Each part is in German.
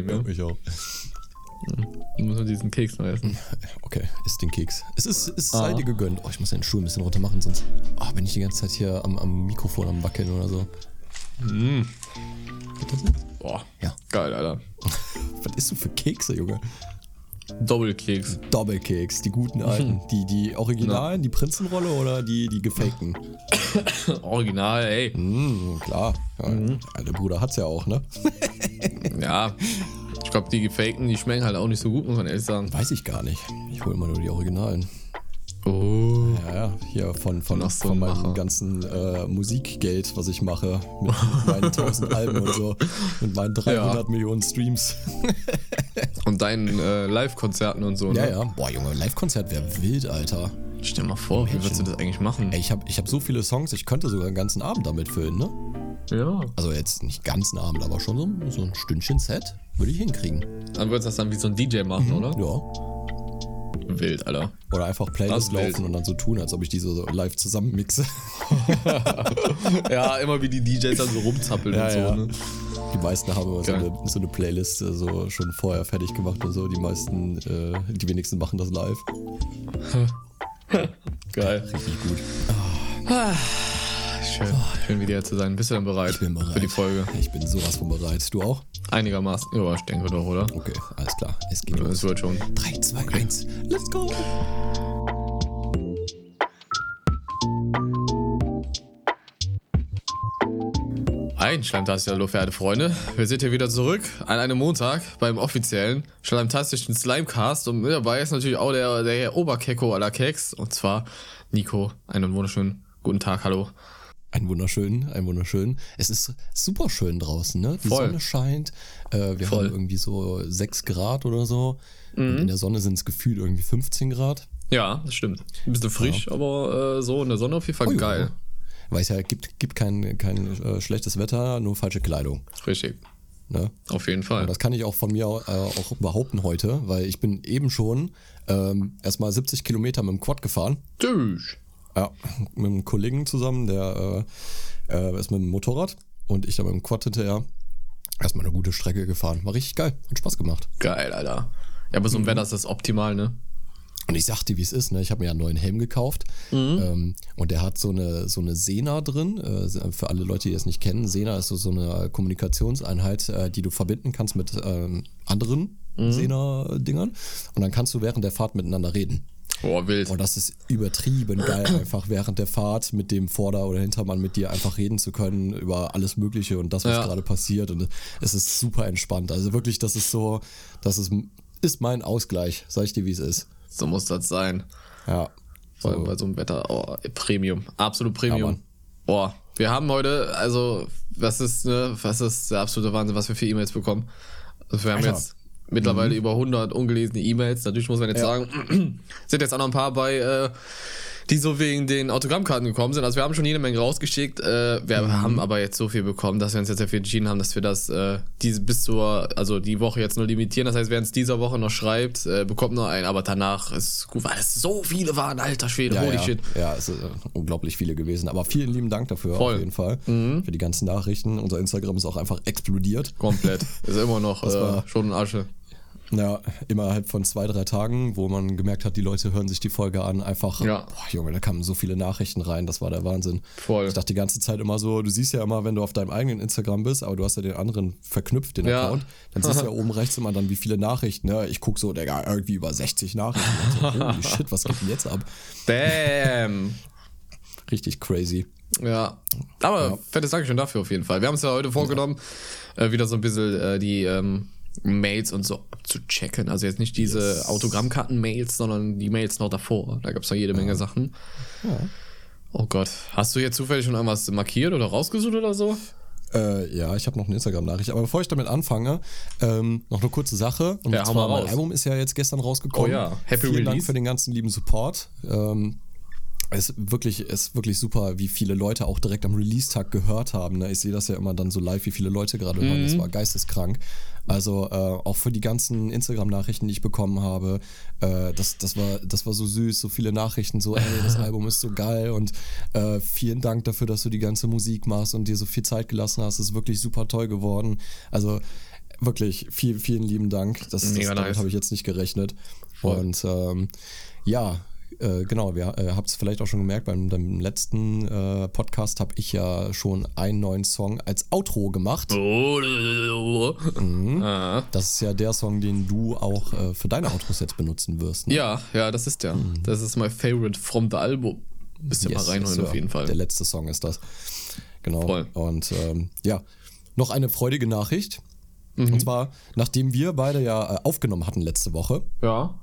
aufnehmen, ja. Ich auch. Du musst nur diesen Keks noch essen. Okay, isst den Keks. Es ist, es Ah. sei dir gegönnt. Oh, ich muss den Stuhl ein bisschen runter machen, sonst oh, bin ich die ganze Zeit hier am, am Mikrofon am Wackeln oder so. Boah, Ja. geil, Alter. Was isst du für Kekse, Junge? Doppelkeks. Doppelkeks, die guten alten. Die, die originalen, die Prinzenrolle oder die, die gefakten? Original, ey. Mm, klar. Ja, Mhm. ja, der Bruder hat's ja auch, ne? Ja. Ich glaube, die gefakten, die schmecken halt auch nicht so gut, muss man ehrlich sagen. Weiß ich gar nicht. Ich hole immer nur die Originalen. Oh. Ja, ja, hier von, von, so von ein meinem Macher. ganzen äh, Musikgeld, was ich mache. Mit, mit meinen 1000 Alben und so. Mit meinen 300 Millionen Streams. Und deinen äh, Live-Konzerten und so, ne? Ja, ja. Boah, Junge, Live-Konzert wäre wild, Alter. Stell mal vor, wie würdest du das eigentlich machen? Ey, ich habe ich hab so viele Songs, ich könnte sogar einen ganzen Abend damit füllen, ne? Ja. Also jetzt nicht ganzen Abend, aber schon so, so ein Stündchen Set würde ich hinkriegen. Dann würdest du das dann wie so ein DJ machen, oder? Ja. Wild, Alter. Oder einfach Playlist ist wild. laufen und dann so tun, als ob ich diese so live zusammenmixe. ja, immer wie die DJs dann so rumzappeln Ja, und so, ja. ne? Die meisten haben immer so eine, so eine Playlist äh, so schon vorher fertig gemacht und so. Die meisten, äh, die wenigsten machen das live. Geil. Richtig gut. Schön. Schön wieder hier zu sein. Bist du denn bereit? Ich bin bereit. Für die Folge. Ich bin sowas von bereit. Du auch? Einigermaßen. Ja, ich denke doch, oder? Okay, alles klar. Es geht los. Es wird schon. 3, 2, 1, let's go! Ein Schleimtastisch, hallo verehrte Freunde. Wir sind hier wieder zurück an einem Montag beim offiziellen Schleimtastischen Slimecast und mit dabei ist natürlich auch der, der Oberkecko aller Keks und zwar Nico. Einen wunderschönen guten Tag, hallo. Ein wunderschön, ein wunderschön. Es ist super schön draußen, ne? Die Voll. Sonne scheint. Äh, wir Voll. Mhm. haben irgendwie so 6 Grad oder so. Und in der Sonne sind es gefühlt irgendwie 15 Grad. Ja, das stimmt. Ein bisschen frisch, aber äh, so in der Sonne auf jeden Fall Oh ja. geil. Weil es ja gibt, gibt kein, kein äh, schlechtes Wetter, nur falsche Kleidung. Richtig. Ne? Auf jeden Fall. Und das kann ich auch von mir äh, auch behaupten heute, weil ich bin eben schon ähm, erstmal 70 Kilometer mit dem Quad gefahren. Tschüss. Ja, mit einem Kollegen zusammen, der äh, äh, ist mit dem Motorrad und ich dann mit dem Quad hinterher. Erstmal eine gute Strecke gefahren. War richtig geil. Hat Spaß gemacht. Geil, Alter. Ja, aber so Mhm. ein Wetter ist das optimal, ne? Und ich sagte, wie es ist, ne? Ich habe mir ja einen neuen Helm gekauft. Ähm, und der hat so eine, so eine Sena drin. Äh, für alle Leute, die das nicht kennen, Sena ist so, so eine Kommunikationseinheit, äh, die du verbinden kannst mit ähm, anderen Sena-Dingern. Und dann kannst du während der Fahrt miteinander reden. Boah, wild. Und das ist übertrieben geil, einfach während der Fahrt mit dem Vorder- oder Hintermann mit dir einfach reden zu können über alles Mögliche und das, was Ja. gerade passiert. Und es ist super entspannt. Also wirklich, das ist so, das ist, ist mein Ausgleich, sag ich dir, wie es ist. So muss das sein. Ja. Vor allem bei so einem Wetter. Oh, Premium. Absolut Ja, Premium. Mann. Boah, wir haben heute, also, was ist, ne, was ist der absolute Wahnsinn, was wir für E-Mails bekommen. Also wir haben Alter. jetzt mittlerweile über 100 ungelesene E-Mails. Natürlich muss man jetzt Ja. sagen, sind jetzt auch noch ein paar bei, äh, die so wegen den Autogrammkarten gekommen sind. Also wir haben schon jede Menge rausgeschickt. Äh, wir Mhm. haben aber jetzt so viel bekommen, dass wir uns jetzt dafür entschieden haben, dass wir das äh, diese bis zur, also die Woche jetzt nur limitieren. Das heißt, wer uns dieser Woche noch schreibt, äh, bekommt noch einen. Aber danach ist gut, weil es so viele waren. Alter Schwede, Ja, holy ja. shit. ja, es sind äh, unglaublich viele gewesen. Aber vielen lieben Dank dafür Voll. Mhm. auf jeden Fall. Für die ganzen Nachrichten. Unser Instagram ist auch einfach explodiert. Komplett. Ist immer noch äh, schon in Asche. Ja, innerhalb von zwei, drei Tagen, wo man gemerkt hat, die Leute hören sich die Folge an, einfach, Ja. boah, Junge, da kamen so viele Nachrichten rein, das war der Wahnsinn. Voll. Ich dachte die ganze Zeit immer so, du siehst ja immer, wenn du auf deinem eigenen Instagram bist, aber du hast ja den anderen verknüpft, den Ja. Account, dann siehst du ja oben rechts immer dann, wie viele Nachrichten, ne? Ich guck so, Digga, irgendwie über 60 Nachrichten. Ich so, Holy shit, was geht denn jetzt ab? Bam. Richtig crazy. Ja. Aber Ja. fettes Dankeschön dafür auf jeden Fall. Wir haben uns ja heute vorgenommen, äh, wieder so ein bisschen äh, die ähm, Mails und so zu checken. Also jetzt nicht diese Yes. Autogrammkarten-Mails, sondern die Mails noch davor. Da gab es noch jede Menge Sachen. Oh Gott. Hast du jetzt zufällig schon irgendwas markiert oder rausgesucht oder so? Äh, ja, ich habe noch eine Instagram-Nachricht. Aber bevor ich damit anfange, ähm, noch eine kurze Sache. Und Ja, zwar, mein. Album ist ja jetzt gestern rausgekommen. Oh ja, Happy Vielen Dank Release. für den ganzen lieben Support. Ähm, ist wirklich, es ist wirklich super, wie viele Leute auch direkt am Release-Tag gehört haben. Ne? Ich sehe das ja immer dann so live, wie viele Leute gerade hören. Mhm. Das war geisteskrank. Also äh, auch für die ganzen Instagram-Nachrichten, die ich bekommen habe, äh, das, das, war, das war so süß, so viele Nachrichten, so, ey, das Album ist so geil und äh, vielen Dank dafür, dass du die ganze Musik machst und dir so viel Zeit gelassen hast. Es ist wirklich super toll geworden. Also wirklich vielen, vielen lieben Dank. Das, das damit nice. habe ich jetzt nicht gerechnet. Voll. Und ähm, ja, äh, genau, wir äh, habt es vielleicht auch schon gemerkt, beim, beim letzten äh, Podcast habe ich ja schon einen neuen Song als Outro gemacht. Oh, ah. Das ist ja der Song, den du auch äh, für deine Outros jetzt benutzen wirst. Ne? Ja, ja, das ist der. Das ist mein Favorite from the Album. Müsst ihr Yes, mal reinholen yes, auf jeden Fall. Der letzte Song ist das. Genau. Voll. Und ähm, ja, noch eine freudige Nachricht. Mhm. Und zwar, nachdem wir beide ja äh, aufgenommen hatten letzte Woche, Ja.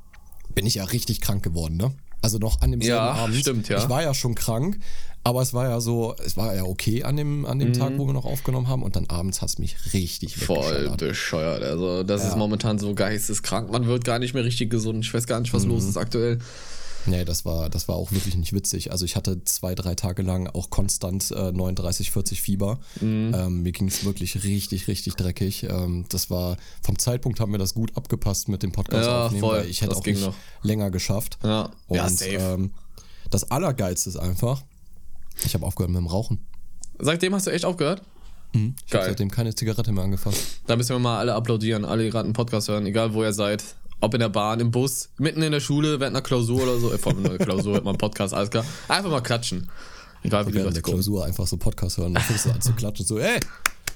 bin ich ja richtig krank geworden, ne? Also noch an dem Ja, Abend. stimmt, ja. Ich war ja schon krank, aber es war ja so, es war ja okay an dem, an dem Tag, wo wir noch aufgenommen haben und dann abends hat es mich richtig Mhm. Voll bescheuert. Also, das ist momentan so geisteskrank. Man wird gar nicht mehr richtig gesund. Ich weiß gar nicht, was Mhm. los ist aktuell. Nee, das war, das war auch wirklich nicht witzig. Also ich hatte zwei, drei Tage lang auch konstant äh, 39, 40 Fieber. Mhm. Ähm, mir ging es wirklich richtig, richtig dreckig. Ähm, das war, vom Zeitpunkt haben wir das gut abgepasst mit dem Podcast Ja, aufnehmen, voll. weil ich hätte Das auch nicht noch. länger geschafft. Ja, Und ja safe. Ähm, das Allergeilste ist einfach, ich habe aufgehört mit dem Rauchen. Seitdem hast du echt aufgehört? Ich habe seitdem keine Zigarette mehr angefasst. Da müssen wir mal alle applaudieren, alle, die gerade einen Podcast hören, egal wo ihr seid. Ob in der Bahn, im Bus, mitten in der Schule, während einer Klausur oder so. Vor allem in einer Klausur hört man einen Podcast, alles klar. Einfach mal klatschen. Egal wie die Leute der. Klausur einfach so Podcast hören. Dann fängst du an zu klatschen. So, ey, Ihr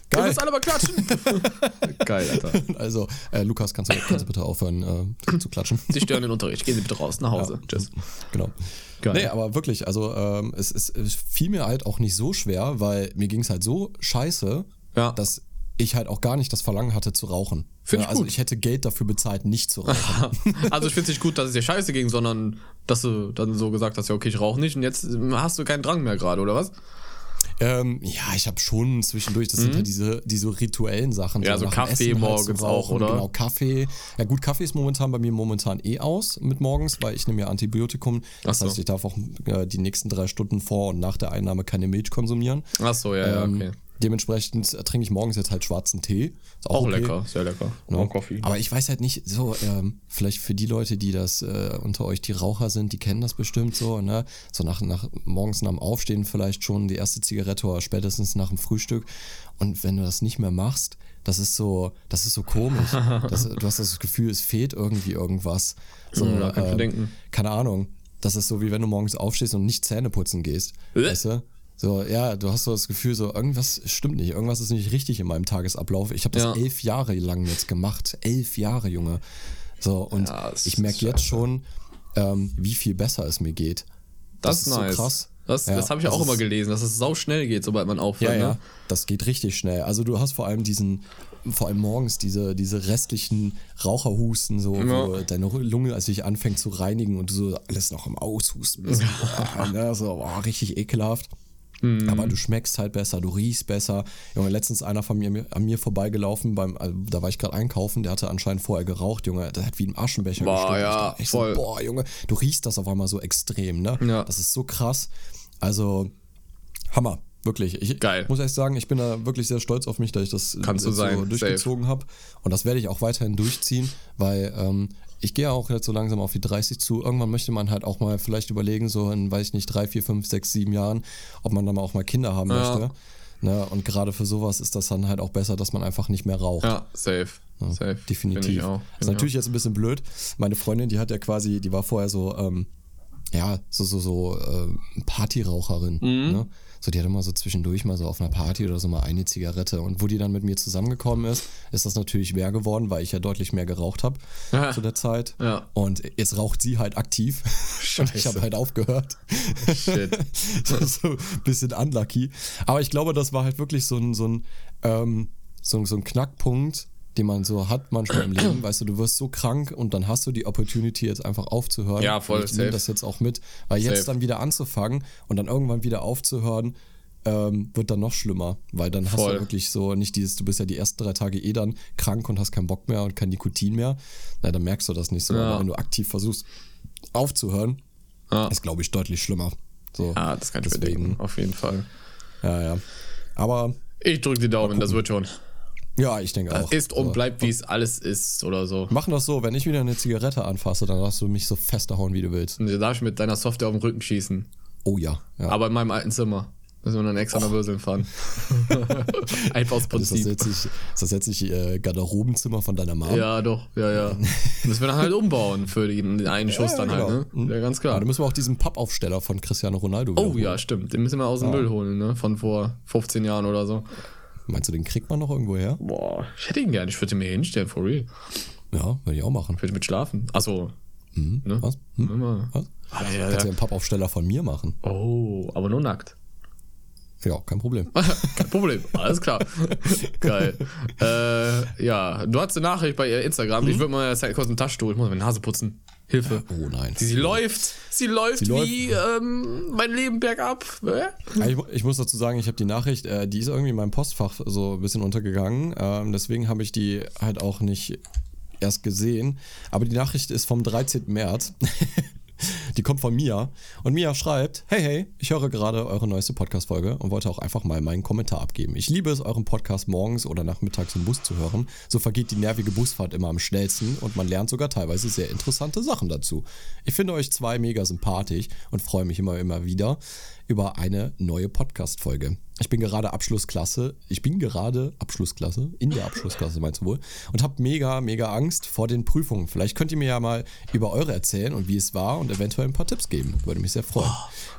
geil. müsst alle mal klatschen. Geil, Alter. Also, äh, Lukas, kannst du, kannst du bitte aufhören äh, zu klatschen? Sie stören den Unterricht. Gehen Sie bitte raus, nach Hause. Tschüss. Genau. Geil. Nee, aber wirklich, also ähm, es, es, es fiel mir halt auch nicht so schwer, weil mir ging es halt so scheiße, Ja. dass ich halt auch gar nicht das Verlangen hatte zu rauchen. Find ich ja, also gut. ich hätte Geld dafür bezahlt, nicht zu rauchen. Also ich finde es nicht gut, dass es dir scheiße ging, sondern dass du dann so gesagt hast, ja okay, ich rauche nicht und jetzt hast du keinen Drang mehr gerade, oder was? ähm, ja, ich habe schon zwischendurch, das sind halt diese, diese rituellen Sachen. Mhm. Ja, so dem Kaffee Essen halt morgens zu auch, oder? Genau, Kaffee. Ja gut, Kaffee ist momentan bei mir momentan eh aus mit morgens, weil ich nehme ja Antibiotikum. Das so. heißt, ich darf auch äh, die nächsten drei Stunden vor und nach der Einnahme keine Milch konsumieren. Ach so, ja, ja, Ähm, okay. Dementsprechend äh, trinke ich morgens jetzt halt schwarzen Tee. Ist Auch okay. lecker, sehr lecker. Ja. Auch Kaffee. Aber ich weiß halt nicht, so, ähm, vielleicht für die Leute, die das äh, unter euch, die Raucher sind, die kennen das bestimmt so, ne? So nach, nach morgens nach dem Aufstehen vielleicht schon die erste Zigarette oder spätestens nach dem Frühstück. Und wenn du das nicht mehr machst, das ist so, das ist so komisch. das, du hast das Gefühl, es fehlt irgendwie irgendwas. So, Ja, denken. keine Ahnung. Das ist so, wie wenn du morgens aufstehst und nicht Zähne putzen gehst. Äh? Weißt du? So, ja, du hast so das Gefühl, so irgendwas stimmt nicht, irgendwas ist nicht richtig in meinem Tagesablauf. Ich habe das Ja. elf Jahre lang jetzt gemacht. Elf Jahre, Junge. So, und Ja, das ich merke jetzt schon, ähm, wie viel besser es mir geht. Das, ist nice. so krass. Das, Ja, das habe ich das auch immer gelesen, dass es sau schnell geht, sobald man aufhört. Ja, ja, Ne? das geht richtig schnell. Also du hast vor allem diesen, vor allem morgens diese, diese restlichen Raucherhusten, so, wo Ja. deine Lunge als sich anfängt zu reinigen und du so alles noch im Aushusten bist. Ne, so, boah, richtig ekelhaft. Mhm. Aber du schmeckst halt besser, du riechst besser. Junge, letztens einer von mir an mir vorbeigelaufen, beim, also, da war ich gerade einkaufen, der hatte anscheinend vorher geraucht, Junge, der hat wie ein Aschenbecher Boah, ja, Ich voll. So, boah, Junge, du riechst das auf einmal so extrem, ne? Ja. Das ist so krass. Also, Hammer, wirklich. Ich Geil. muss echt sagen, ich bin da wirklich sehr stolz auf mich, dass ich das Kannst du jetzt sein, so durchgezogen habe. Und das werde ich auch weiterhin durchziehen, weil ähm, ich gehe auch jetzt so langsam auf die 30 zu. Irgendwann möchte man halt auch mal vielleicht überlegen, so in, weiß ich nicht, drei, vier, fünf, sechs, sieben Jahren, ob man dann mal auch mal Kinder haben Ja. möchte. Ne? Und gerade für sowas ist das dann halt auch besser, dass man einfach nicht mehr raucht. Ja, safe. safe. Definitiv. Ist natürlich jetzt ein bisschen blöd. Meine Freundin, die hat ja quasi, die war vorher so, ähm, ja, so, so, so äh, Partyraucherin. Mhm. Ne? So, die hat immer so zwischendurch mal so auf einer Party oder so mal eine Zigarette. Und wo die dann mit mir zusammengekommen ist, ist das natürlich mehr geworden, weil ich ja deutlich mehr geraucht habe zu der Zeit. Ja. Und jetzt raucht sie halt aktiv. Und ich Scheiße. habe halt aufgehört. Shit. So ein bisschen unlucky. Aber ich glaube, das war halt wirklich so ein, so ein, ähm, so, so ein Knackpunkt, den man so hat manchmal im Leben. Weißt du, du wirst so krank und dann hast du die Opportunity, jetzt einfach aufzuhören. Ja, voll, Und ich nehme das jetzt auch mit. Weil jetzt Safe. dann wieder anzufangen und dann irgendwann wieder aufzuhören, ähm, wird dann noch schlimmer. Weil dann hast Voll. du wirklich so nicht dieses, du bist ja die ersten drei Tage eh dann krank und hast keinen Bock mehr und kein Nikotin mehr. Na, dann merkst du das nicht so. Ja. Aber wenn du aktiv versuchst aufzuhören, Ja. ist, glaube ich, deutlich schlimmer. So. Ah, das kann ich Deswegen. bedenken, auf jeden Fall. Ja, ja. Aber Ich drücke die Daumen, das wird schon. Ja, ich denke auch. Ist und bleibt, wie es alles ist oder so. Machen das so, wenn ich wieder eine Zigarette anfasse, dann darfst du mich so fest hauen, wie du willst. Und du darfst mit deiner Software auf den Rücken schießen. Oh ja. ja. Aber in meinem alten Zimmer. Müssen wir dann extra nach Würseln fahren. Einfach aus Also ist das Prinzip. jetzt nicht, ist das jetzt nicht äh, Garderobenzimmer von deiner Mama? Ja, doch, ja, ja. Müssen wir dann halt umbauen für den, einen Schuss dann halt, ne? Ja, ganz Ja, klar. dann müssen wir auch diesen Pappaufsteller von Cristiano Ronaldo Oh ja, stimmt. Den müssen wir aus dem Müll holen, ne? Von vor 15 Jahren oder so. Meinst du, den kriegt man noch irgendwo her? Boah, ich hätte ihn gerne. Ich würde ihn mir hinstellen, for real. Ja, würde ich auch machen. Ich würde mit schlafen. Achso. Ne? Was? Hm? Immer. Was? Ah, ja, Kannst du ja. einen Pappaufsteller von mir machen? Oh, aber nur nackt. Ja, kein Problem. Kein Problem, alles klar. Geil. Äh, ja, du hast eine Nachricht bei Instagram. Ich würde mal kurz einen Taschentuch. Ich muss meine Nase putzen. Hilfe. Oh nein. Sie, sie läuft. Sie läuft Sie wie Ähm, mein Leben bergab. Äh? Ja, Ich, ich muss dazu sagen, ich habe die Nachricht, äh, die ist irgendwie in meinem Postfach so ein bisschen untergegangen. Ähm, deswegen habe ich die halt auch nicht erst gesehen. Aber die Nachricht ist vom 13. März. die kommt von Mia. Und Mia schreibt: Hey, hey, ich höre gerade eure neueste Podcast-Folge und wollte auch einfach mal meinen Kommentar abgeben. Ich liebe es, euren Podcast morgens oder nachmittags im Bus zu hören. So vergeht die nervige Busfahrt immer am schnellsten und man lernt sogar teilweise sehr interessante Sachen dazu. Ich finde euch zwei mega sympathisch und freue mich immer, immer wieder über eine neue Podcast-Folge. Ich bin gerade Abschlussklasse. Ich bin gerade Abschlussklasse, in der Abschlussklasse meinst du wohl, und habe mega, mega Angst vor den Prüfungen. Vielleicht könnt ihr mir ja mal über eure erzählen und wie es war und eventuell ein paar Tipps geben. Würde mich sehr freuen.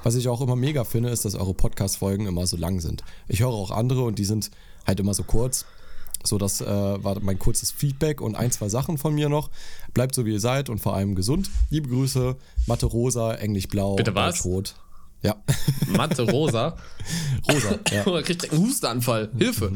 Was ich auch immer mega finde, ist, dass eure Podcast-Folgen immer so lang sind. Ich höre auch andere und die sind halt immer so kurz. So, das äh, war mein kurzes Feedback und ein, zwei Sachen von mir noch. Bleibt so, wie ihr seid und vor allem gesund. Liebe Grüße, Mathe Rosa, Englisch Blau, Bitte was? Rot. Ja, Mathe rosa. Rosa. Ja. Oder kriegt direkt einen Hustenanfall. Hilfe.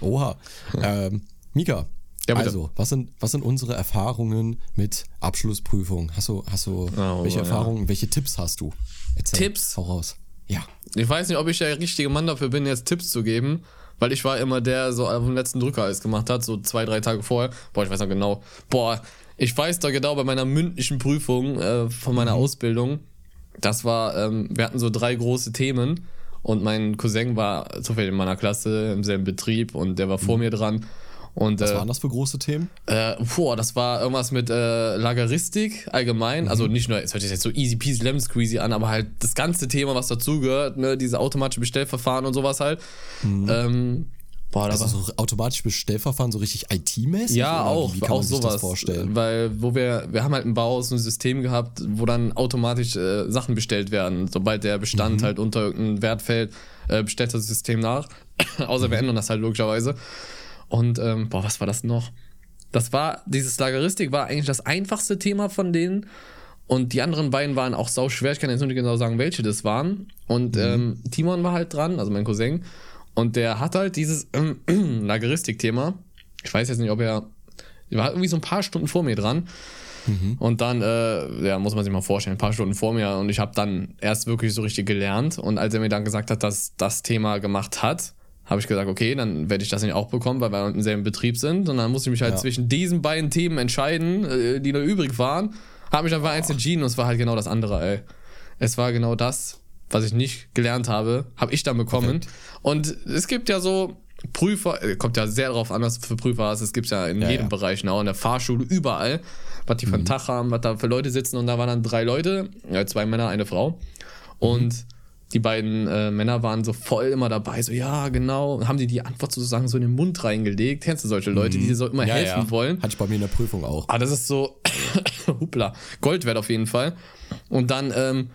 Oha. Ähm, Mika, Ja, also, was sind, was sind unsere Erfahrungen mit Abschlussprüfung? Hast du, hast du Oh, welche ja. Erfahrungen, welche Tipps hast du? Erzähl, Tipps? Hau raus. Ja. Ich weiß nicht, ob ich der richtige Mann dafür bin, jetzt Tipps zu geben, weil ich war immer der, so auf dem letzten Drücker alles gemacht hat, so zwei, drei Tage vorher. Boah, ich weiß noch genau. Boah, ich weiß da genau bei meiner mündlichen Prüfung äh, von meiner Ausbildung. Das war, ähm, wir hatten so drei große Themen und mein Cousin war zufällig in meiner Klasse im selben Betrieb und der war vor mir dran. Und, Was äh, waren das für große Themen? äh, boah, das war irgendwas mit äh, Lageristik allgemein. Also nicht nur, es hört sich jetzt so easy peasy lemon squeezy an, aber halt das ganze Thema, was dazugehört, ne, diese automatische Bestellverfahren und sowas halt. Ähm, boah, Also so automatisch Bestellverfahren, so richtig IT-mäßig? ja, auch, Wie kann auch man sich sowas. das vorstellen? Weil, wo wir, wir haben halt im Bauhaus ein System gehabt, wo dann automatisch äh, Sachen bestellt werden. Sobald der Bestand Mhm. halt unter irgendeinen Wert fällt, äh, bestellt das System nach. Außer Mhm. wir ändern das halt logischerweise. Und, ähm, boah, was war das noch? Das war, dieses Lageristik war eigentlich das einfachste Thema von denen. Und die anderen beiden waren auch sau schwer. Ich kann jetzt nicht genau sagen, welche das waren. Mhm. Und ähm, Timon war halt dran, also mein Cousin. Und der hat halt dieses ähm, Lageristik-Thema. Ich weiß jetzt nicht, ob er. Er war irgendwie so ein paar Stunden vor mir dran. Und dann, äh, ja, muss man sich mal vorstellen, ein paar Stunden vor mir. Und ich habe dann erst wirklich so richtig gelernt. Und als er mir dann gesagt hat, dass das Thema gemacht hat, habe ich gesagt, okay, dann werde ich das nicht auch bekommen, weil wir im selben Betrieb sind. Und dann musste ich mich halt Ja. zwischen diesen beiden Themen entscheiden, äh, die noch übrig waren. Habe mich dann für eins entschieden und es war halt genau das andere, ey. Es war genau das, was ich nicht gelernt habe, habe ich dann bekommen. Und es gibt ja so Prüfer, äh, kommt ja sehr darauf an, was du für Prüfer hast. Es gibt ja in Ja, jedem ja. Bereich, auch in der Fahrschule, überall, was die für einen Tag haben, was da für Leute sitzen. Und da waren dann drei Leute, ja, zwei Männer, eine Frau. Und die beiden äh, Männer waren so voll immer dabei, so ja, genau, haben die die Antwort sozusagen so in den Mund reingelegt. Kennst du solche Leute, die dir so immer Ja, helfen wollen? Hatte ich bei mir in der Prüfung auch. Ah, das ist so, hupla, Gold wert auf jeden Fall. Und dann ähm,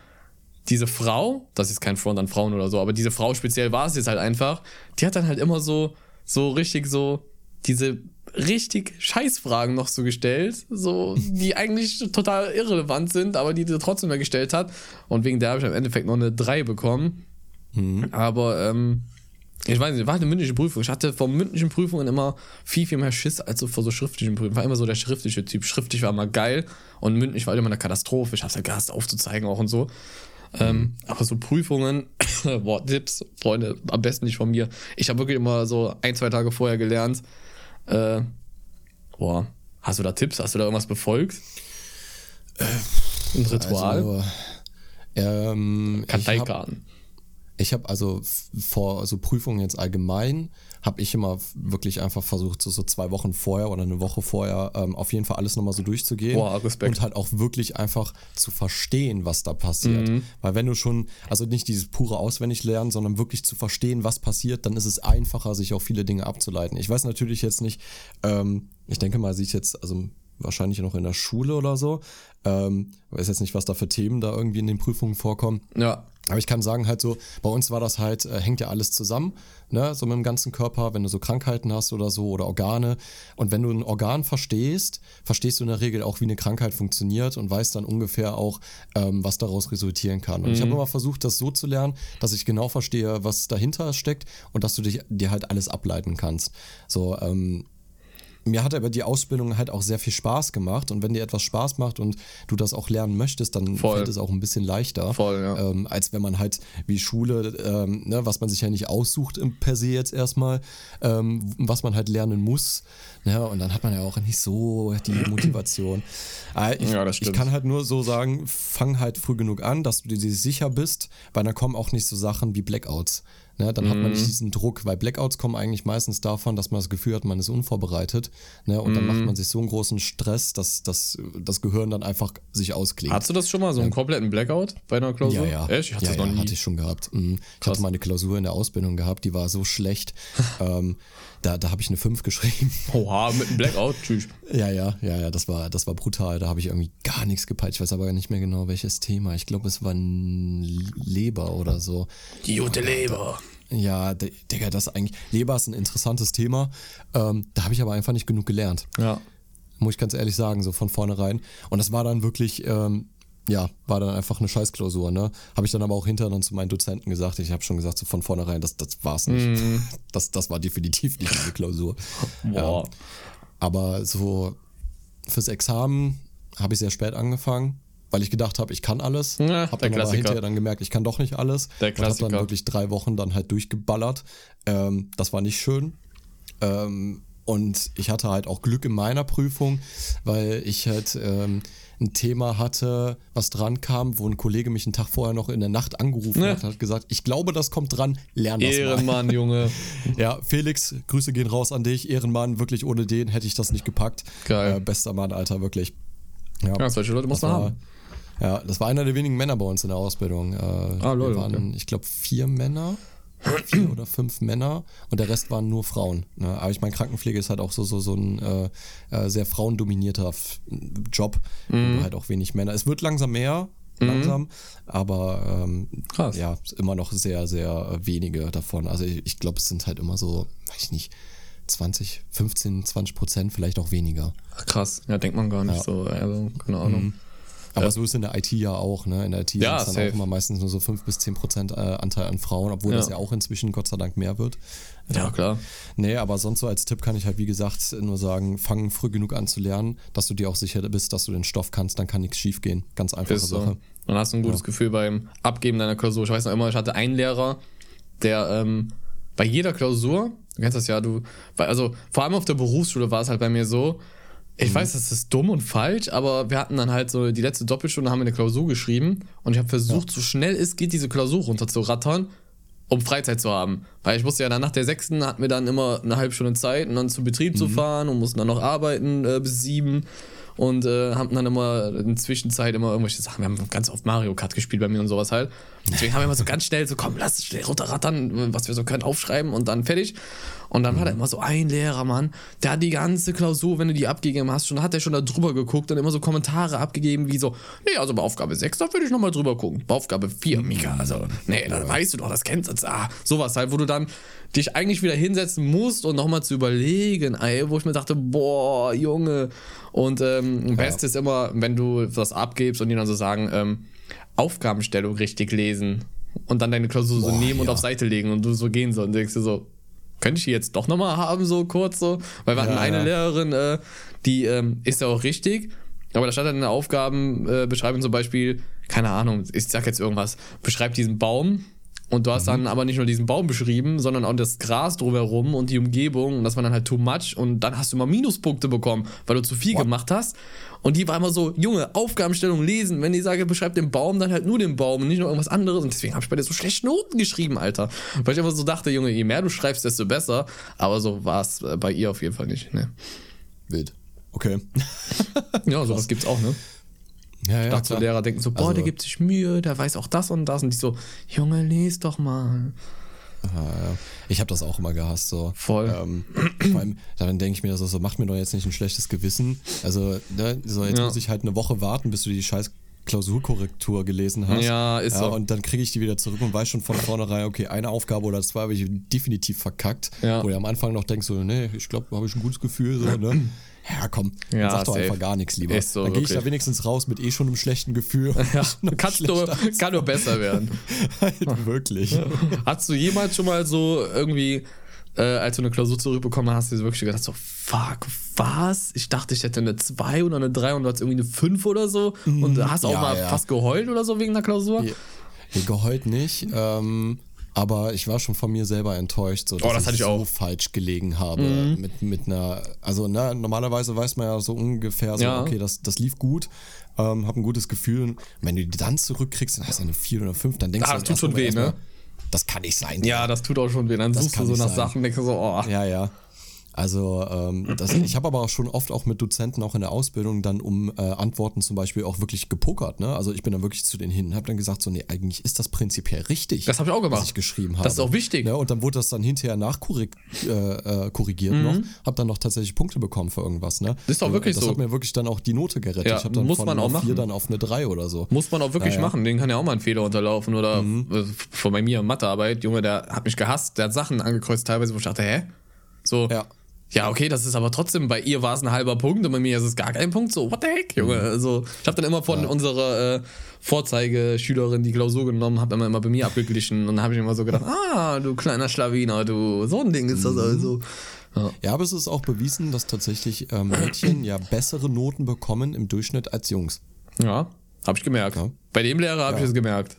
diese Frau, das ist kein Front an Frauen oder so, aber diese Frau speziell war es jetzt halt einfach, die hat dann halt immer so, so richtig so diese richtig Scheißfragen noch so gestellt, so, die eigentlich total irrelevant sind, aber die sie trotzdem mehr gestellt hat. Und wegen der habe ich im Endeffekt noch eine 3 bekommen. Aber, ähm, ich weiß nicht, war halt eine mündliche Prüfung. Ich hatte vor mündlichen Prüfungen immer viel, viel mehr Schiss als so vor so schriftlichen Prüfungen. War immer so der schriftliche Typ. Schriftlich war immer geil und mündlich war immer eine Katastrophe. Ich hab's ja gehasst aufzuzeigen auch und so. Ähm, aber so Prüfungen, boah, Tipps, Freunde, am besten nicht von mir. Ich habe wirklich immer so ein, zwei Tage vorher gelernt. Äh, boah, hast du da Tipps? Hast du da irgendwas befolgt? Ein Ritual? Also, ähm, ich hab, Karteikarten. Ich habe also vor so Prüfungen jetzt allgemein, habe ich immer wirklich einfach versucht, so, so zwei Wochen vorher oder eine Woche vorher ähm, auf jeden Fall alles nochmal so durchzugehen. Boah, Respekt. Und halt auch wirklich einfach zu verstehen, was da passiert. Mhm. Weil wenn du schon, also nicht dieses pure auswendig lernen, sondern wirklich zu verstehen, was passiert, dann ist es einfacher, sich auf viele Dinge abzuleiten. Ich weiß natürlich jetzt nicht, ähm, ich denke mal, sie ist jetzt, also wahrscheinlich noch in der Schule oder so. Ähm, weiß jetzt nicht, was da für Themen da irgendwie in den Prüfungen vorkommen. Ja. Aber ich kann sagen, halt so, bei uns war das halt, äh, hängt ja alles zusammen, ne, so mit dem ganzen Körper, wenn du so Krankheiten hast oder so oder Organe. Und wenn du ein Organ verstehst, verstehst du in der Regel auch, wie eine Krankheit funktioniert und weißt dann ungefähr auch, ähm, was daraus resultieren kann. Und ich habe immer versucht, das so zu lernen, dass ich genau verstehe, was dahinter steckt und dass du dich, dir halt alles ableiten kannst. So, ähm, mir hat aber die Ausbildung halt auch sehr viel Spaß gemacht und wenn dir etwas Spaß macht und du das auch lernen möchtest, dann Voll. fällt es auch ein bisschen leichter, Voll, ja. ähm, als wenn man halt wie Schule, ähm, ne, was man sich ja nicht aussucht per se jetzt erstmal, ähm, was man halt lernen muss. Ne, und dann hat man ja auch nicht so die Motivation. Äh, ich, Ja, ich kann halt nur so sagen, fang halt früh genug an, dass du dir sicher bist, weil dann kommen auch nicht so Sachen wie Blackouts. Ne, dann hat man Mhm. nicht diesen Druck, weil Blackouts kommen eigentlich meistens davon, dass man das Gefühl hat, man ist unvorbereitet. Ne, und dann Mhm. macht man sich so einen großen Stress, dass, dass das Gehirn dann einfach sich ausklingt. Hast du das schon mal, so einen kompletten Blackout bei einer Klausur? Ja, ja. Echt? Ich hatte ja, das noch ja, nie. hatte ich schon gehabt. Mhm. Ich hatte mal eine Klausur in der Ausbildung gehabt, die war so schlecht. ähm, da da habe ich eine 5 geschrieben. Oha, mit einem Blackout? Tschüss. ja, ja, ja, ja, das war, das war brutal. Da habe ich irgendwie gar nichts gepeitscht. Ich weiß aber nicht mehr genau, welches Thema. Ich glaube, es war ein Leber oder so. Die gute Leber. Ja, Digga, das eigentlich. Leber ist ein interessantes Thema. Ähm, da habe ich aber einfach nicht genug gelernt. Ja. Muss ich ganz ehrlich sagen, so von vornherein. Und das war dann wirklich, ähm, ja, war dann einfach eine Scheißklausur, ne? Habe ich dann aber auch hinterher dann zu meinen Dozenten gesagt. Ich habe schon gesagt, so von vornherein, das, das war's nicht. Das, das war definitiv nicht diese Klausur. Boah. Ja. Aber so fürs Examen habe ich sehr spät angefangen, weil ich gedacht habe, ich kann alles. Ja, habe dann aber Klassiker. hinterher dann gemerkt, ich kann doch nicht alles. Der Und habe Klassiker. dann wirklich drei Wochen dann halt durchgeballert. Ähm, das war nicht schön. Ähm, und ich hatte halt auch Glück in meiner Prüfung, weil ich halt ähm, ein Thema hatte, was dran kam, wo ein Kollege mich einen Tag vorher noch in der Nacht angerufen Ne. hat und hat gesagt, ich glaube, das kommt dran, lern das mal. Ehrenmann, Junge. Ja, Felix, Grüße gehen raus an dich. Ehrenmann, wirklich ohne den hätte ich das nicht gepackt. Geil. Äh, bester Mann, Alter, wirklich. Ja, Ja, solche Leute muss das man war, haben. ja, das war einer der wenigen Männer bei uns in der Ausbildung. Äh, Ah, lol, wir waren, okay. ich glaube, vier Männer. Vier oder fünf Männer und der Rest waren nur Frauen. Ne? Aber ich meine, Krankenpflege ist halt auch so, so, so ein äh, äh, sehr frauendominierter Job, Mhm. halt auch wenig Männer. Es wird langsam mehr, langsam, aber ähm, Krass. ja, immer noch sehr, sehr wenige davon. Also ich, ich glaube, es sind halt immer so, weiß ich nicht, 20, 15, 20 Prozent, vielleicht auch weniger. Krass. Ja, denkt man gar nicht Ja. so. Also, keine Ahnung. Aber so ist in der IT ja auch, ne? In der IT Ja, es dann safe. auch immer meistens nur so 5 bis 10 Prozent äh, Anteil an Frauen, obwohl Ja. das ja auch inzwischen Gott sei Dank mehr wird. Ja, klar. Nee, aber sonst so als Tipp kann ich halt, wie gesagt, nur sagen, fang früh genug an zu lernen, dass du dir auch sicher bist, dass du den Stoff kannst, dann kann nichts schief gehen. Ganz einfache so. Sache. Dann hast du ein gutes Gefühl beim Abgeben deiner Klausur. Ich weiß noch immer, ich hatte einen Lehrer, der ähm, bei jeder Klausur, du kennst das ja, du, also vor allem auf der Berufsschule war es halt bei mir so, ich weiß, das ist dumm und falsch, aber wir hatten dann halt so die letzte Doppelstunde, haben wir eine Klausur geschrieben und ich habe versucht, so schnell es geht, diese Klausur runterzurattern, um Freizeit zu haben. Weil ich musste ja dann nach der sechsten hatten wir dann immer eine halbe Stunde Zeit, und dann zum Betrieb zu fahren und mussten dann noch arbeiten äh, bis sieben und äh, haben dann immer in Zwischenzeit immer irgendwelche Sachen. Wir haben ganz oft Mario Kart gespielt bei mir und sowas halt. Deswegen haben wir immer so ganz schnell so, komm, lass schnell runterrattern, was wir so können, aufschreiben und dann fertig. Und dann war da immer so ein Lehrer, Mann, der hat die ganze Klausur, wenn du die abgegeben hast, schon hat er schon da drüber geguckt und immer so Kommentare abgegeben, wie so, nee, also bei Aufgabe 6, da würde ich nochmal drüber gucken. Bei Aufgabe 4, Mika, also, nee, da weißt du doch, das kennst du. Ah, sowas halt, wo du dann dich eigentlich wieder hinsetzen musst und nochmal zu überlegen, ey, wo ich mir dachte, boah, Junge. Und ähm, Best ist immer, wenn du was abgibst und die dann so sagen, ähm, Aufgabenstellung richtig lesen und dann deine Klausur so Boah, nehmen und ja. auf Seite legen und du so gehen so und denkst dir so, könnte ich die jetzt doch nochmal haben, so kurz so? Weil wir hatten Ja, eine ja. Lehrerin, äh, die ähm, ist ja auch richtig, aber da stand dann in der Aufgabenbeschreibung zum Beispiel, keine Ahnung, ich sag jetzt irgendwas, beschreib diesen Baum Und du hast dann aber nicht nur diesen Baum beschrieben, sondern auch das Gras drumherum und die Umgebung. Und das war dann halt too much. Und dann hast du immer Minuspunkte bekommen, weil du zu viel What? gemacht hast. Und die war immer so, Junge, Aufgabenstellung lesen. Wenn ich sage, beschreib den Baum, dann halt nur den Baum und nicht noch irgendwas anderes. Und deswegen habe ich bei dir so schlechte Noten geschrieben, Alter. Weil ich einfach so dachte, Junge, je mehr du schreibst, desto besser. Aber so war es äh, bei ihr auf jeden Fall nicht. Ne? Wild. Okay. Ja, sowas gibt's auch, ne? Ja, ja, dachte, so klar. Lehrer denken so, boah, Also- der gibt sich Mühe, der weiß auch das und das. Und ich so, Junge, lies doch mal. Ja, ja. Ich habe das auch immer gehasst. So. Voll. Ähm, vor allem, dann denke ich mir, so, so macht mir doch jetzt nicht ein schlechtes Gewissen. Also, ne, so jetzt Ja. muss ich halt eine Woche warten, bis du die scheiß Klausurkorrektur gelesen hast. Ja, ist so. Und dann kriege ich die wieder zurück und weiß schon von vornherein, okay, eine Aufgabe oder zwei habe ich definitiv verkackt. Ja. Wo du am Anfang noch denkst, so, nee, ich glaube, habe ich ein gutes Gefühl. So, ne? Ja, komm, dann Ja, sag doch safe. einfach gar nichts lieber. So, dann gehe ich da wenigstens raus mit eh schon einem schlechten Gefühl. Ja, kannst du, kann nur besser werden. halt wirklich. Hast du jemals schon mal so irgendwie, äh, als du eine Klausur zurückbekommen hast, dir wirklich gedacht, so, fuck, was? Ich dachte, ich hätte eine 2 oder eine 3 und du hast irgendwie eine 5 oder so und hast auch ja, mal ja. fast geheult oder so wegen der Klausur? Ja, geheult nicht, ähm, aber ich war schon von mir selber enttäuscht, so, dass Oh, das hatte ich so auch. Mhm. falsch gelegen habe. Mit, mit einer, also na, normalerweise weiß man ja so ungefähr so, Ja. okay, das, das lief gut, ähm, hab ein gutes Gefühl. Und wenn du die dann zurückkriegst, dann hast du eine 4 oder 5, dann denkst Ah, du das tut schon weh, ne? Das kann nicht sein. Ja, das tut auch schon weh. Dann Das suchst du so nicht nach sein. Sachen, denkst du so, oh. Ja, ja. Also ähm, das, ich habe aber auch schon oft auch mit Dozenten auch in der Ausbildung dann um äh, Antworten zum Beispiel auch wirklich gepokert. Ne? Also ich bin dann wirklich zu denen hin und habe dann gesagt, so nee, eigentlich ist das prinzipiell richtig. Das hab ich auch gemacht. Was ich geschrieben habe. Das ist auch wichtig. Ne? Und dann wurde das dann hinterher nachkorrigiert äh, äh, korrigiert noch. Habe dann noch tatsächlich Punkte bekommen für irgendwas. Ne? Mhm. Das ist auch wirklich das so. hat mir wirklich dann auch die Note gerettet. Ja, ich habe dann muss von man auch einer vier machen. dann auf eine 3 oder so. Muss man auch wirklich Ja, ja. machen. Den kann ja auch mal ein Fehler unterlaufen. Oder äh, von bei mir Mathearbeit, Junge, der hat mich gehasst. Der hat Sachen angekreuzt teilweise, wo ich dachte, hä? So, Ja. Ja, okay, das ist aber trotzdem, bei ihr war es ein halber Punkt und bei mir ist es gar kein Punkt. So, what the heck, Junge? Mhm. Also, ich habe dann immer von unserer äh, Vorzeigeschülerin die Klausur genommen, habe immer, immer bei mir abgeglichen und dann habe ich immer so gedacht, ah, du kleiner Schlawiner, du, so ein Ding ist das Mhm. also. Ja. Ja, aber es ist auch bewiesen, dass tatsächlich ähm, Mädchen ja bessere Noten bekommen im Durchschnitt als Jungs. Ja, habe ich gemerkt. Ja. Bei dem Lehrer habe ich es gemerkt.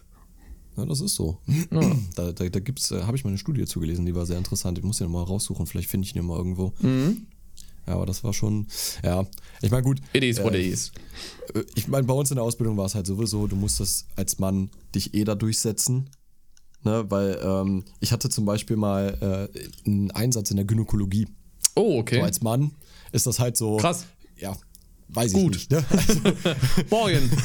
Ja, das ist so. Da, da, da gibt's, äh, habe ich mal eine Studie zugelesen, die war sehr interessant. Ich muss die noch mal raussuchen, vielleicht finde ich die mal irgendwo. Mhm. Ja, aber das war schon, ja. Ich meine, gut. It is what äh, it is. äh, Ich meine, bei uns in der Ausbildung war es halt sowieso, du musstest als Mann dich eh da durchsetzen. Ne, weil ähm, ich hatte zum Beispiel mal äh, einen Einsatz in der Gynäkologie. Oh, So okay. als Mann ist das halt so. Krass. Ja, weiß Gut. ich nicht. Ne? Also, Moin.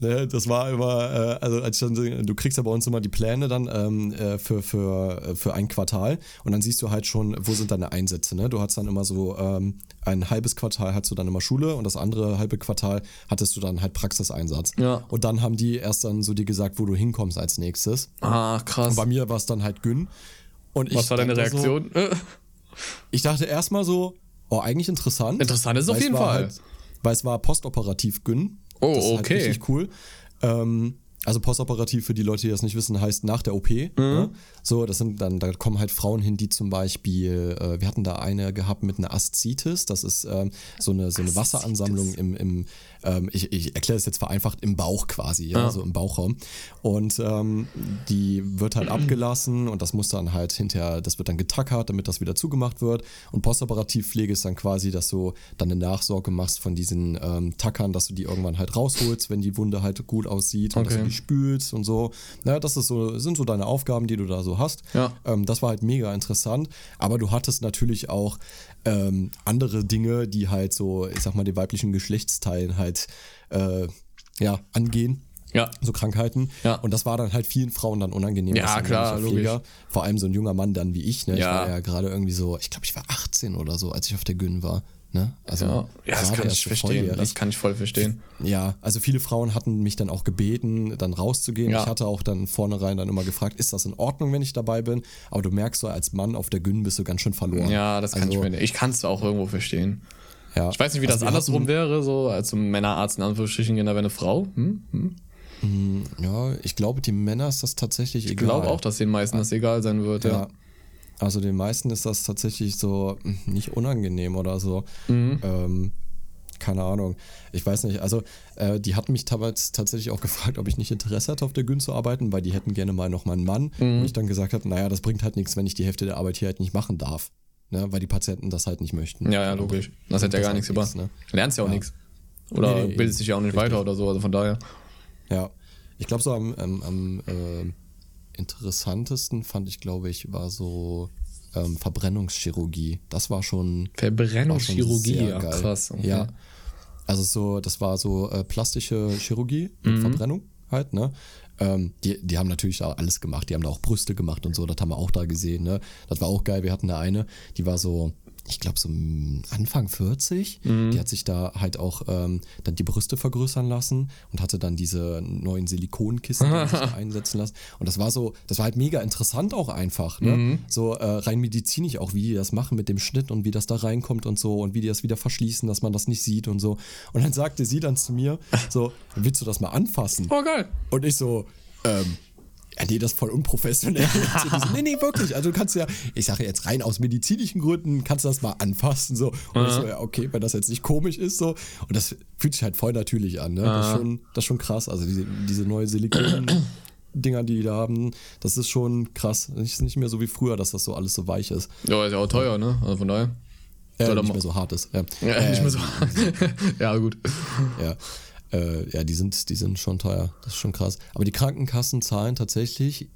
Ne, das war immer, äh, also als ich dann, du kriegst ja bei uns immer die Pläne dann ähm, äh, für, für, äh, für ein Quartal und dann siehst du halt schon, wo sind deine Einsätze. Ne? Du hast dann immer so ähm, ein halbes Quartal hast du dann immer Schule und das andere halbe Quartal hattest du dann halt Praxiseinsatz. Ja. Und dann haben die erst dann so dir gesagt, wo du hinkommst als nächstes. Ah, krass. Und bei mir war es dann halt Gyn. Und Was war deine Reaktion? So, ich dachte erstmal so, oh, eigentlich interessant. Interessant ist es auf jeden Fall. Halt, weil es war postoperativ Gyn. Oh, das ist okay. Halt richtig cool. Ähm, also postoperativ für die Leute, die das nicht wissen, heißt nach der OP. Mhm. Ne? So, das sind dann, da kommen halt Frauen hin, die zum Beispiel, äh, wir hatten da eine gehabt mit einer Aszitis, das ist ähm, so eine so eine Wasseransammlung im, im ähm, ich, ich erkläre es jetzt vereinfacht, im Bauch quasi, ja, Ja. so im Bauchraum. Und ähm, die wird halt abgelassen und das muss dann halt hinterher, das wird dann getackert, damit das wieder zugemacht wird. Und Postoperativpflege ist dann quasi, dass du dann eine Nachsorge machst von diesen ähm, Tackern, dass du die irgendwann halt rausholst, wenn die Wunde halt gut aussieht und dass Okay. du die spülst und so. Na, das ist so, sind so deine Aufgaben, die du da so hast. Ja. Ähm, das war halt mega interessant. Aber du hattest natürlich auch ähm, andere Dinge, die halt so, ich sag mal, den weiblichen Geschlechtsteilen halt äh, ja, angehen. Ja. So Krankheiten. Ja. Und das war dann halt vielen Frauen dann unangenehm. Ja, klar, logisch. Vor allem so ein junger Mann dann wie ich. Ne? Ich Ja. war ja gerade irgendwie so, ich glaube, ich war 18 oder so, als ich auf der Gyn war. Ne? Also Ja, ja das kann ich verstehen. Das kann ich voll verstehen. Ja, also viele Frauen hatten mich dann auch gebeten, dann rauszugehen. Ja. Ich hatte auch dann vornherein dann immer gefragt, ist das in Ordnung, wenn ich dabei bin? Aber du merkst so, als Mann auf der Gyn bist du ganz schön verloren. Ja, das kann also, ich mir Ich kann es auch irgendwo verstehen. Ja. Ich weiß nicht, wie Also das andersrum hatten- wäre, so als ein Männerarzt in Anführungsstrichen gehen, da wäre eine Frau. Hm? Hm? Ja, ich glaube, die Männer ist das tatsächlich Ich egal. glaube auch, dass den meisten das egal sein wird. Ja. Ja. Also den meisten ist das tatsächlich so hm, nicht unangenehm oder so. Mhm. Ähm, keine Ahnung. Ich weiß nicht. Also, äh, die hatten mich damals tatsächlich auch gefragt, ob ich nicht Interesse hatte, auf der Gün zu arbeiten, weil die hätten gerne mal noch mal einen Mann. Mhm. Und ich dann gesagt habe, naja, das bringt halt nichts, wenn ich die Hälfte der Arbeit hier halt nicht machen darf. Ne? Weil die Patienten das halt nicht möchten. Ja, ja, logisch. Das hat ja gar nichts gebracht. Ne? Lernst ja auch ja. nichts. Oder nee, nee, bildest dich ja auch nicht richtig. weiter oder so, also von daher. Ja. Ich glaube, so am, am, am äh, interessantesten fand ich, glaube ich, war so ähm, Verbrennungschirurgie. Das war schon. Verbrennungschirurgie, war schon ja, krass. Okay. Ja. Also so, das war so äh, plastische Chirurgie mit mhm. Verbrennung halt, ne? Ähm, die, die haben natürlich auch alles gemacht. Die haben da auch Brüste gemacht und so, das haben wir auch da gesehen, ne? Das war auch geil. Wir hatten da eine, die war so, ich glaube, so Anfang 40. Mhm. Die hat sich da halt auch ähm, dann die Brüste vergrößern lassen und hatte dann diese neuen Silikonkissen einsetzen lassen. Und das war so, das war halt mega interessant auch einfach. Ne? Mhm. So äh, rein medizinisch auch, wie die das machen mit dem Schnitt und wie das da reinkommt und so und wie die das wieder verschließen, dass man das nicht sieht und so. Und dann sagte sie dann zu mir so, willst du das mal anfassen? Oh geil. Und ich so, ähm, ja, nee, das ist voll unprofessionell. nee, nee, wirklich. Also du kannst ja, ich sage jetzt rein aus medizinischen Gründen, kannst du das mal anfassen. So. Und ich so, ja, okay, wenn das jetzt nicht komisch ist, so. Und das fühlt sich halt voll natürlich an, ne? Das ist schon, das ist schon krass. Also diese, diese neue Silikon. Dinger, die die da haben, das ist schon krass. Es ist nicht mehr so wie früher, dass das so alles so weich ist. Ja, ist ja auch teuer, ne? Also von daher. Ja, nicht mehr so hart ist. Ja, ja äh, nicht mehr so hart. ja, gut. Ja. Äh, ja, die sind, die sind schon teuer. Das ist schon krass. Aber die Krankenkassen zahlen tatsächlich,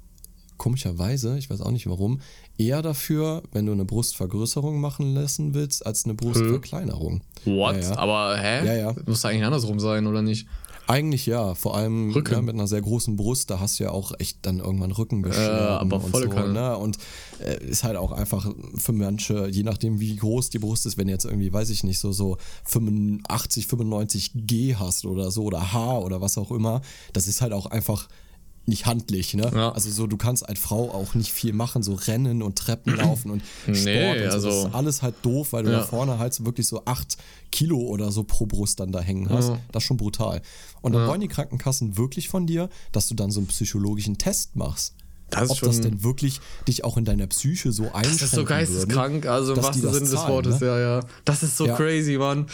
komischerweise, ich weiß auch nicht warum, eher dafür, wenn du eine Brustvergrößerung machen lassen willst, als eine Brustverkleinerung. What? Ja, ja. Aber hä? Ja, ja. Muss eigentlich andersrum sein, oder nicht? Eigentlich ja, vor allem ja, mit einer sehr großen Brust, da hast du ja auch echt dann irgendwann Rückenbeschwerden äh, aber volle und so, ne? Und äh, ist halt auch einfach für manche, je nachdem wie groß die Brust ist, wenn du jetzt irgendwie, weiß ich nicht, so so 85, 95 G hast oder so oder H oder was auch immer, das ist halt auch einfach nicht handlich, ne? Ja. Also so, du kannst als Frau auch nicht viel machen, so rennen und Treppen laufen und Sport nee, und so. Also, das ist alles halt doof, weil du ja. da vorne halt so wirklich so acht Kilo oder so pro Brust dann da hängen hast. Ja. Das ist schon brutal. Und dann wollen die Krankenkassen wirklich von dir, dass du dann so einen psychologischen Test machst. Das Ob das denn wirklich dich auch in deiner Psyche so einschränkt. Das ist so geisteskrank, also im wahrsten Sinne des Wortes, ne? ja, ja. Das ist so crazy, Mann.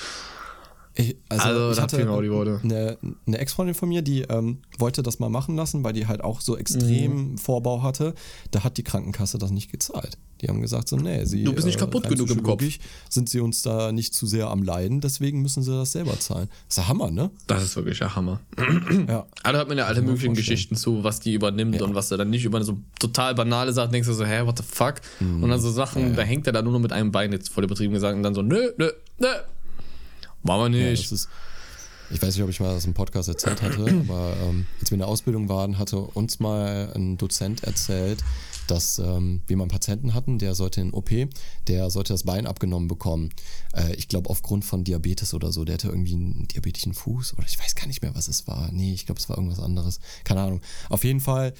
Ich, also, also ich hatte eine, eine Ex-Freundin von mir, die ähm, wollte das mal machen lassen, weil die halt auch so extrem mhm. Vorbau hatte. Da hat die Krankenkasse das nicht gezahlt. Die haben gesagt so, nee, sie Du bist nicht äh, kaputt genug im Kopf. Sind sie uns da nicht zu sehr am Leiden, deswegen müssen sie das selber zahlen. Das ist der Hammer, ne? Das ist wirklich der Hammer. ja. Da hat man ja alle möglichen Geschichten zu, was die übernimmt ja. und was er dann nicht über so total banale Sachen denkst du so, hä, what the fuck? Mhm. Und dann so Sachen, ja, da hängt er da nur noch mit einem Bein jetzt voll übertrieben gesagt und dann so, nö, nö, nö, Machen wir nicht. Ja, ist, ich weiß nicht, ob ich mal das im Podcast erzählt hatte, aber ähm, als wir in der Ausbildung waren, hatte uns mal ein Dozent erzählt, dass ähm, wir mal einen Patienten hatten, der sollte in OP, der sollte das Bein abgenommen bekommen. Äh, ich glaube aufgrund von Diabetes oder so. Der hatte irgendwie einen diabetischen Fuß oder ich weiß gar nicht mehr, was es war. Nee, ich glaube, es war irgendwas anderes. Keine Ahnung. Auf jeden Fall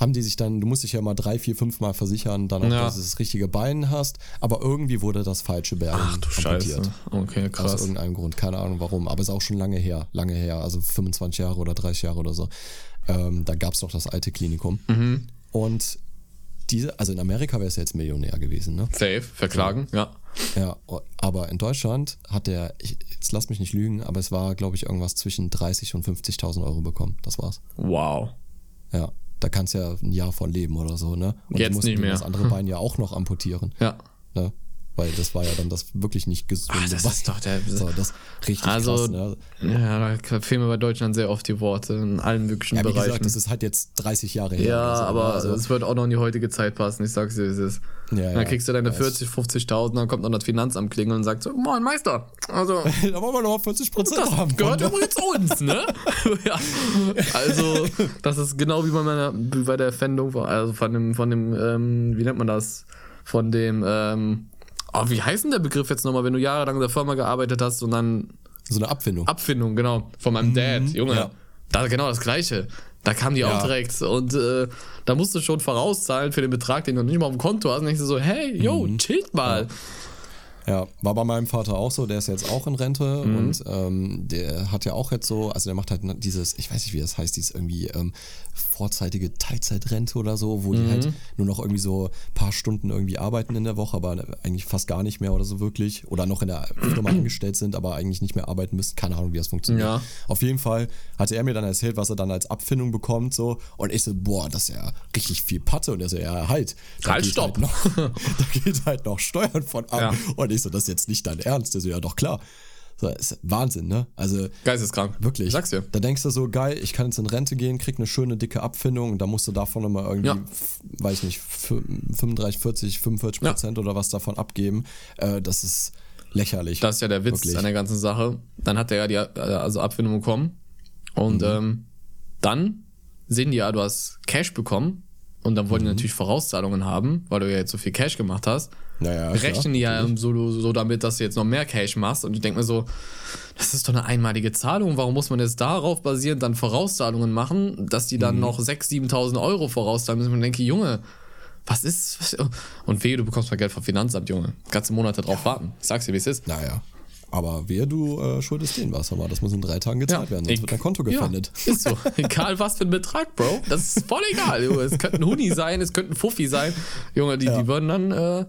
haben die sich dann, du musst dich ja mal drei, vier, fünf Mal versichern, dann ja. dass du das richtige Bein hast, aber irgendwie wurde das falsche Bein Ach du amputiert. Scheiße. Okay, krass. Aus irgendeinem Grund, keine Ahnung warum, aber ist auch schon lange her, lange her, also 25 Jahre oder 30 Jahre oder so. Ähm, da gab es noch das alte Klinikum. Mhm. Und diese, also in Amerika wäre es jetzt Millionär gewesen, ne? Safe, verklagen, ja. ja. Ja, aber in Deutschland hat der, ich, jetzt lass mich nicht lügen, aber es war, glaube ich, irgendwas zwischen 30 und 50.000 Euro bekommen. Das war's. Wow. Ja da kannst du ja ein Jahr von leben oder so, ne? Und Jetzt nicht mehr. das andere Bein ja auch noch amputieren. Ja. Ne? Weil das war ja dann das wirklich nicht gesunde Ach, das ist doch der. So, das richtig also, krass, ne? Ja, da fehlen mir bei Deutschland sehr oft die Worte in allen möglichen ja, wie Bereichen. Gesagt, das ist halt jetzt 30 Jahre her. Ja, so, aber also, es wird auch noch in die heutige Zeit passen, ich sag's dir, wie es ist. Ja, dann kriegst du deine 40, 50.000, dann kommt noch das Finanzamt klingeln und sagt so, moin Meister, also... da wollen wir noch 40 Prozent haben. gehört übrigens uns, ne? ja. Also, das ist genau wie bei, meiner, wie bei der Erfindung, also von dem, von dem ähm, wie nennt man das, von dem... Ähm, Oh, wie heißt denn der Begriff jetzt nochmal, wenn du jahrelang in der Firma gearbeitet hast und dann. So eine Abfindung. Abfindung, genau. Von meinem mhm, Dad, Junge. Ja. Da, genau das Gleiche. Da kam die ja. auch direkt. Und äh, da musst du schon vorauszahlen für den Betrag, den du nicht mal auf dem Konto hast. Und denkst du so, hey, yo, mhm. chillt mal. Ja, war bei meinem Vater auch so, der ist jetzt auch in Rente Mhm. und ähm, der hat ja auch jetzt so, also der macht halt dieses, ich weiß nicht, wie das heißt, dieses irgendwie ähm, vorzeitige Teilzeitrente oder so, wo die Mhm. halt nur noch irgendwie so ein paar Stunden irgendwie arbeiten in der Woche, aber eigentlich fast gar nicht mehr oder so wirklich. Oder noch in der Firma angestellt sind, aber eigentlich nicht mehr arbeiten müssen. Keine Ahnung, wie das funktioniert. Ja. Auf jeden Fall hatte er mir dann erzählt, was er dann als Abfindung bekommt, so. Und ich so, boah, das ist ja richtig viel Patte. Und er so, ja, halt. Halt, stopp. noch, da geht halt noch Steuern von ab. Ja. Und ich so, das ist jetzt nicht dein Ernst. Der so, ja, doch klar. So, ist Wahnsinn, ne? Also, Geisteskrank. wirklich. Ich sag's dir. Da denkst du so, geil, ich kann jetzt in Rente gehen, krieg eine schöne dicke Abfindung und da musst du davon nochmal irgendwie, Ja. weiß ich nicht, f- 35, 40, 45 Ja. Prozent oder was davon abgeben. Äh, das ist lächerlich. Das ist ja der Witz Wirklich. an der ganzen Sache. Dann hat er ja die also Abfindung bekommen. Mhm. Und ähm, dann sehen die ja, du hast Cash bekommen. Und dann Mhm. wollen die natürlich Vorauszahlungen haben, weil du ja jetzt so viel Cash gemacht hast. Naja, Rechnen die ja so, so damit, dass du jetzt noch mehr Cash machst. Und ich denke mir so, das ist doch eine einmalige Zahlung. Warum muss man jetzt darauf basierend dann Vorauszahlungen machen, dass die Mhm. dann noch 6.000, 7.000 Euro vorauszahlen müssen? Und ich denke, Junge, was ist. Was, und wehe, du bekommst mal Geld vom Finanzamt, Junge. Ganze Monate drauf warten. Ich sag's dir, wie es ist. Naja. Aber wer du äh, schuldest denen was, aber das muss in drei Tagen gezahlt werden, sonst ich- wird dein Konto gefändet. Ja, ist so. Egal was für ein Betrag, Bro. Das ist voll egal. Junge. Es könnte ein Huni sein, es könnte ein Fuffi sein. Junge, die, die würden dann. Äh,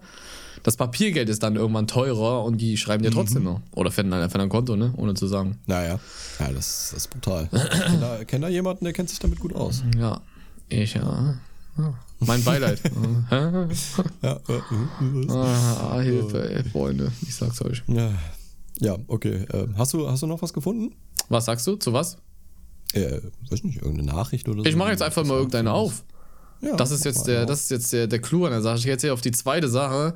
das Papiergeld ist dann irgendwann teurer und die schreiben dir Mhm. trotzdem noch. Oder finden halt einfach ein Konto, ne? Ohne zu sagen. Naja, ja, das, das ist brutal. Ich kenn da, kenn da jemanden, der kennt sich damit gut aus. Ja, ich ja. Ja. Mein Beileid. Ja, äh, äh, ah, Hilfe, ey, Freunde. Ich sag's euch. ja. ja okay. Äh, hast, du, hast du noch was gefunden? Was sagst du? Zu was? Äh, weiß nicht, irgendeine Nachricht oder so? Ich mache jetzt einfach mal irgendeine auf. Ja, Das ist jetzt der, das ist jetzt der, der Clou an der Sache. Ich gehe jetzt hier auf die zweite Sache.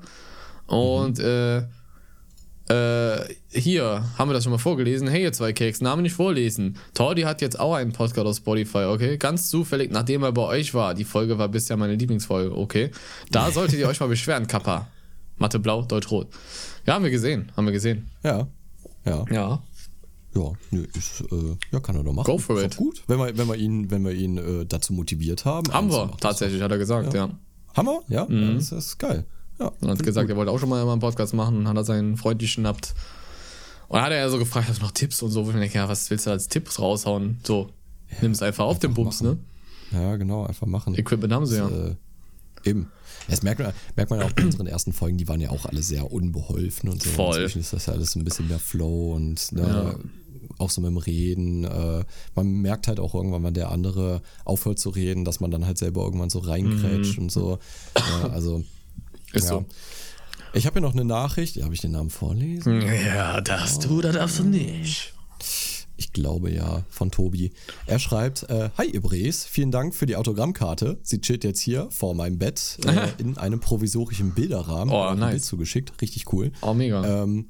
Und äh, äh, hier haben wir das schon mal vorgelesen. Hey, ihr zwei Keks, Namen nicht vorlesen. Tordi hat jetzt auch einen Podcast auf Spotify, okay? Ganz zufällig, nachdem er bei euch war. Die Folge war bisher meine Lieblingsfolge, okay? Da solltet ihr euch mal beschweren, Kappa. Mathe blau, Deutsch rot. Ja, haben wir gesehen, haben wir gesehen. Ja. Ja. Ja. Ja, nö, ist, äh, ja, kann er doch machen. Go for ist it. Gut, wenn wir, wenn wir ihn, wenn wir ihn äh, dazu motiviert haben. Haben wir, tatsächlich, hat er gesagt, ja. Haben wir? Ja, ja das ist geil. Ja, Und hat gesagt, er wollte auch schon mal einen Podcast machen und hat er seinen Freund geschnappt. Und hat er ja so gefragt, hast du noch Tipps und so, wo ich denke, ja, was willst du als Tipps raushauen? So, nimm's einfach auf den Bums, ne? ja, genau, einfach machen. Equipment haben sie ja. Äh, eben. Das merkt man, merkt man ja auch bei unseren ersten Folgen, die waren ja auch alle sehr unbeholfen und so. Voll. Inzwischen ist das ja alles ein bisschen mehr Flow und ne, Ja. auch so mit dem Reden. Äh, man merkt halt auch irgendwann, wenn der andere aufhört zu reden, dass man dann halt selber irgendwann so reingrätscht und so. Ja, also, Mhm. Ist ja. so. Ich habe hier noch eine Nachricht. Habe ich den Namen vorlesen? Ja, darfst du, da darfst du nicht. Ich glaube ja, von Tobi. Er schreibt, äh, Hi Ibres, vielen Dank für die Autogrammkarte. Sie chillt jetzt hier vor meinem Bett äh, in einem provisorischen Bilderrahmen. Oh, nice. Bild zugeschickt, richtig cool. Oh, mega. Ähm,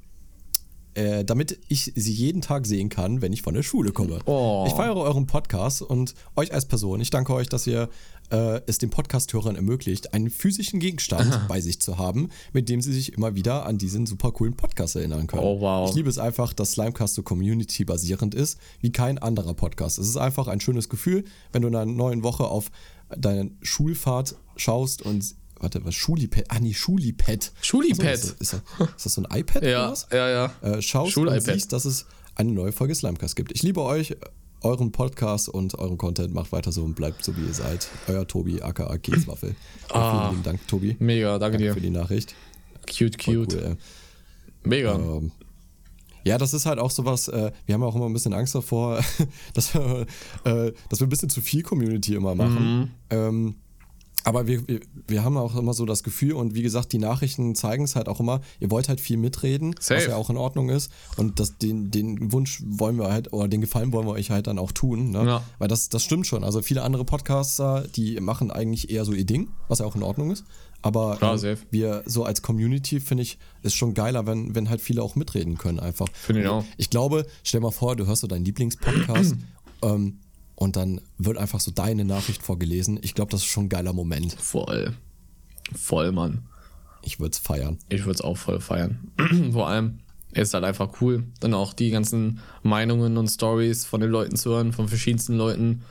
äh, damit ich sie jeden Tag sehen kann, wenn ich von der Schule komme. Oh. Ich feiere euren Podcast und euch als Person. Ich danke euch, dass ihr äh, es den Podcast-Hörern ermöglicht, einen physischen Gegenstand bei sich zu haben, mit dem sie sich immer wieder an diesen super coolen Podcast erinnern können. Oh, wow. Ich liebe es einfach, dass Slimecast so community-basierend ist, wie kein anderer Podcast. Es ist einfach ein schönes Gefühl, wenn du in einer neuen Woche auf deine Schulfahrt schaust und Warte, was? Schulipad? Ah, nee, Schulipad. Schulipad. Achso, ist, das, ist, ist das so ein iPad oder ja, was? ja, ja. äh, schaust und siehst, dass es eine neue Folge Slimecast gibt. Ich liebe euch, euren Podcast und euren Content. Macht weiter so und bleibt so, wie ihr seid. Euer Tobi, aka Kieswaffel. Ah. Vielen lieben Dank, Tobi. Mega, danke Danke für dir. die Nachricht. Cute, cute. Cool. Mega. Ähm, ja, das ist halt auch sowas, äh, wir haben auch immer ein bisschen Angst davor, dass wir, äh, dass wir ein bisschen zu viel Community immer machen. Mhm. Ähm, aber wir, wir, wir haben auch immer so das Gefühl und wie gesagt, die Nachrichten zeigen es halt auch immer, ihr wollt halt viel mitreden, Safe. was ja auch in Ordnung ist. Und das, den, den Wunsch wollen wir halt, oder den Gefallen wollen wir euch halt dann auch tun. Ne? Ja. Weil das, das stimmt schon. Also viele andere Podcaster, die machen eigentlich eher so ihr Ding, was ja auch in Ordnung ist. Aber Klar, safe. wir so als Community, finde ich, ist schon geiler, wenn, wenn halt viele auch mitreden können einfach. Finde ich auch. Ich glaube, stell mal vor, du hörst so deinen Lieblingspodcast ähm, und dann wird einfach so deine Nachricht vorgelesen. Ich glaube, das ist schon ein geiler Moment. Voll. Voll, Mann. Ich würde es feiern. Ich würde es auch voll feiern. Vor allem ist halt einfach cool, dann auch die ganzen Meinungen und Stories von den Leuten zu hören, von verschiedensten Leuten.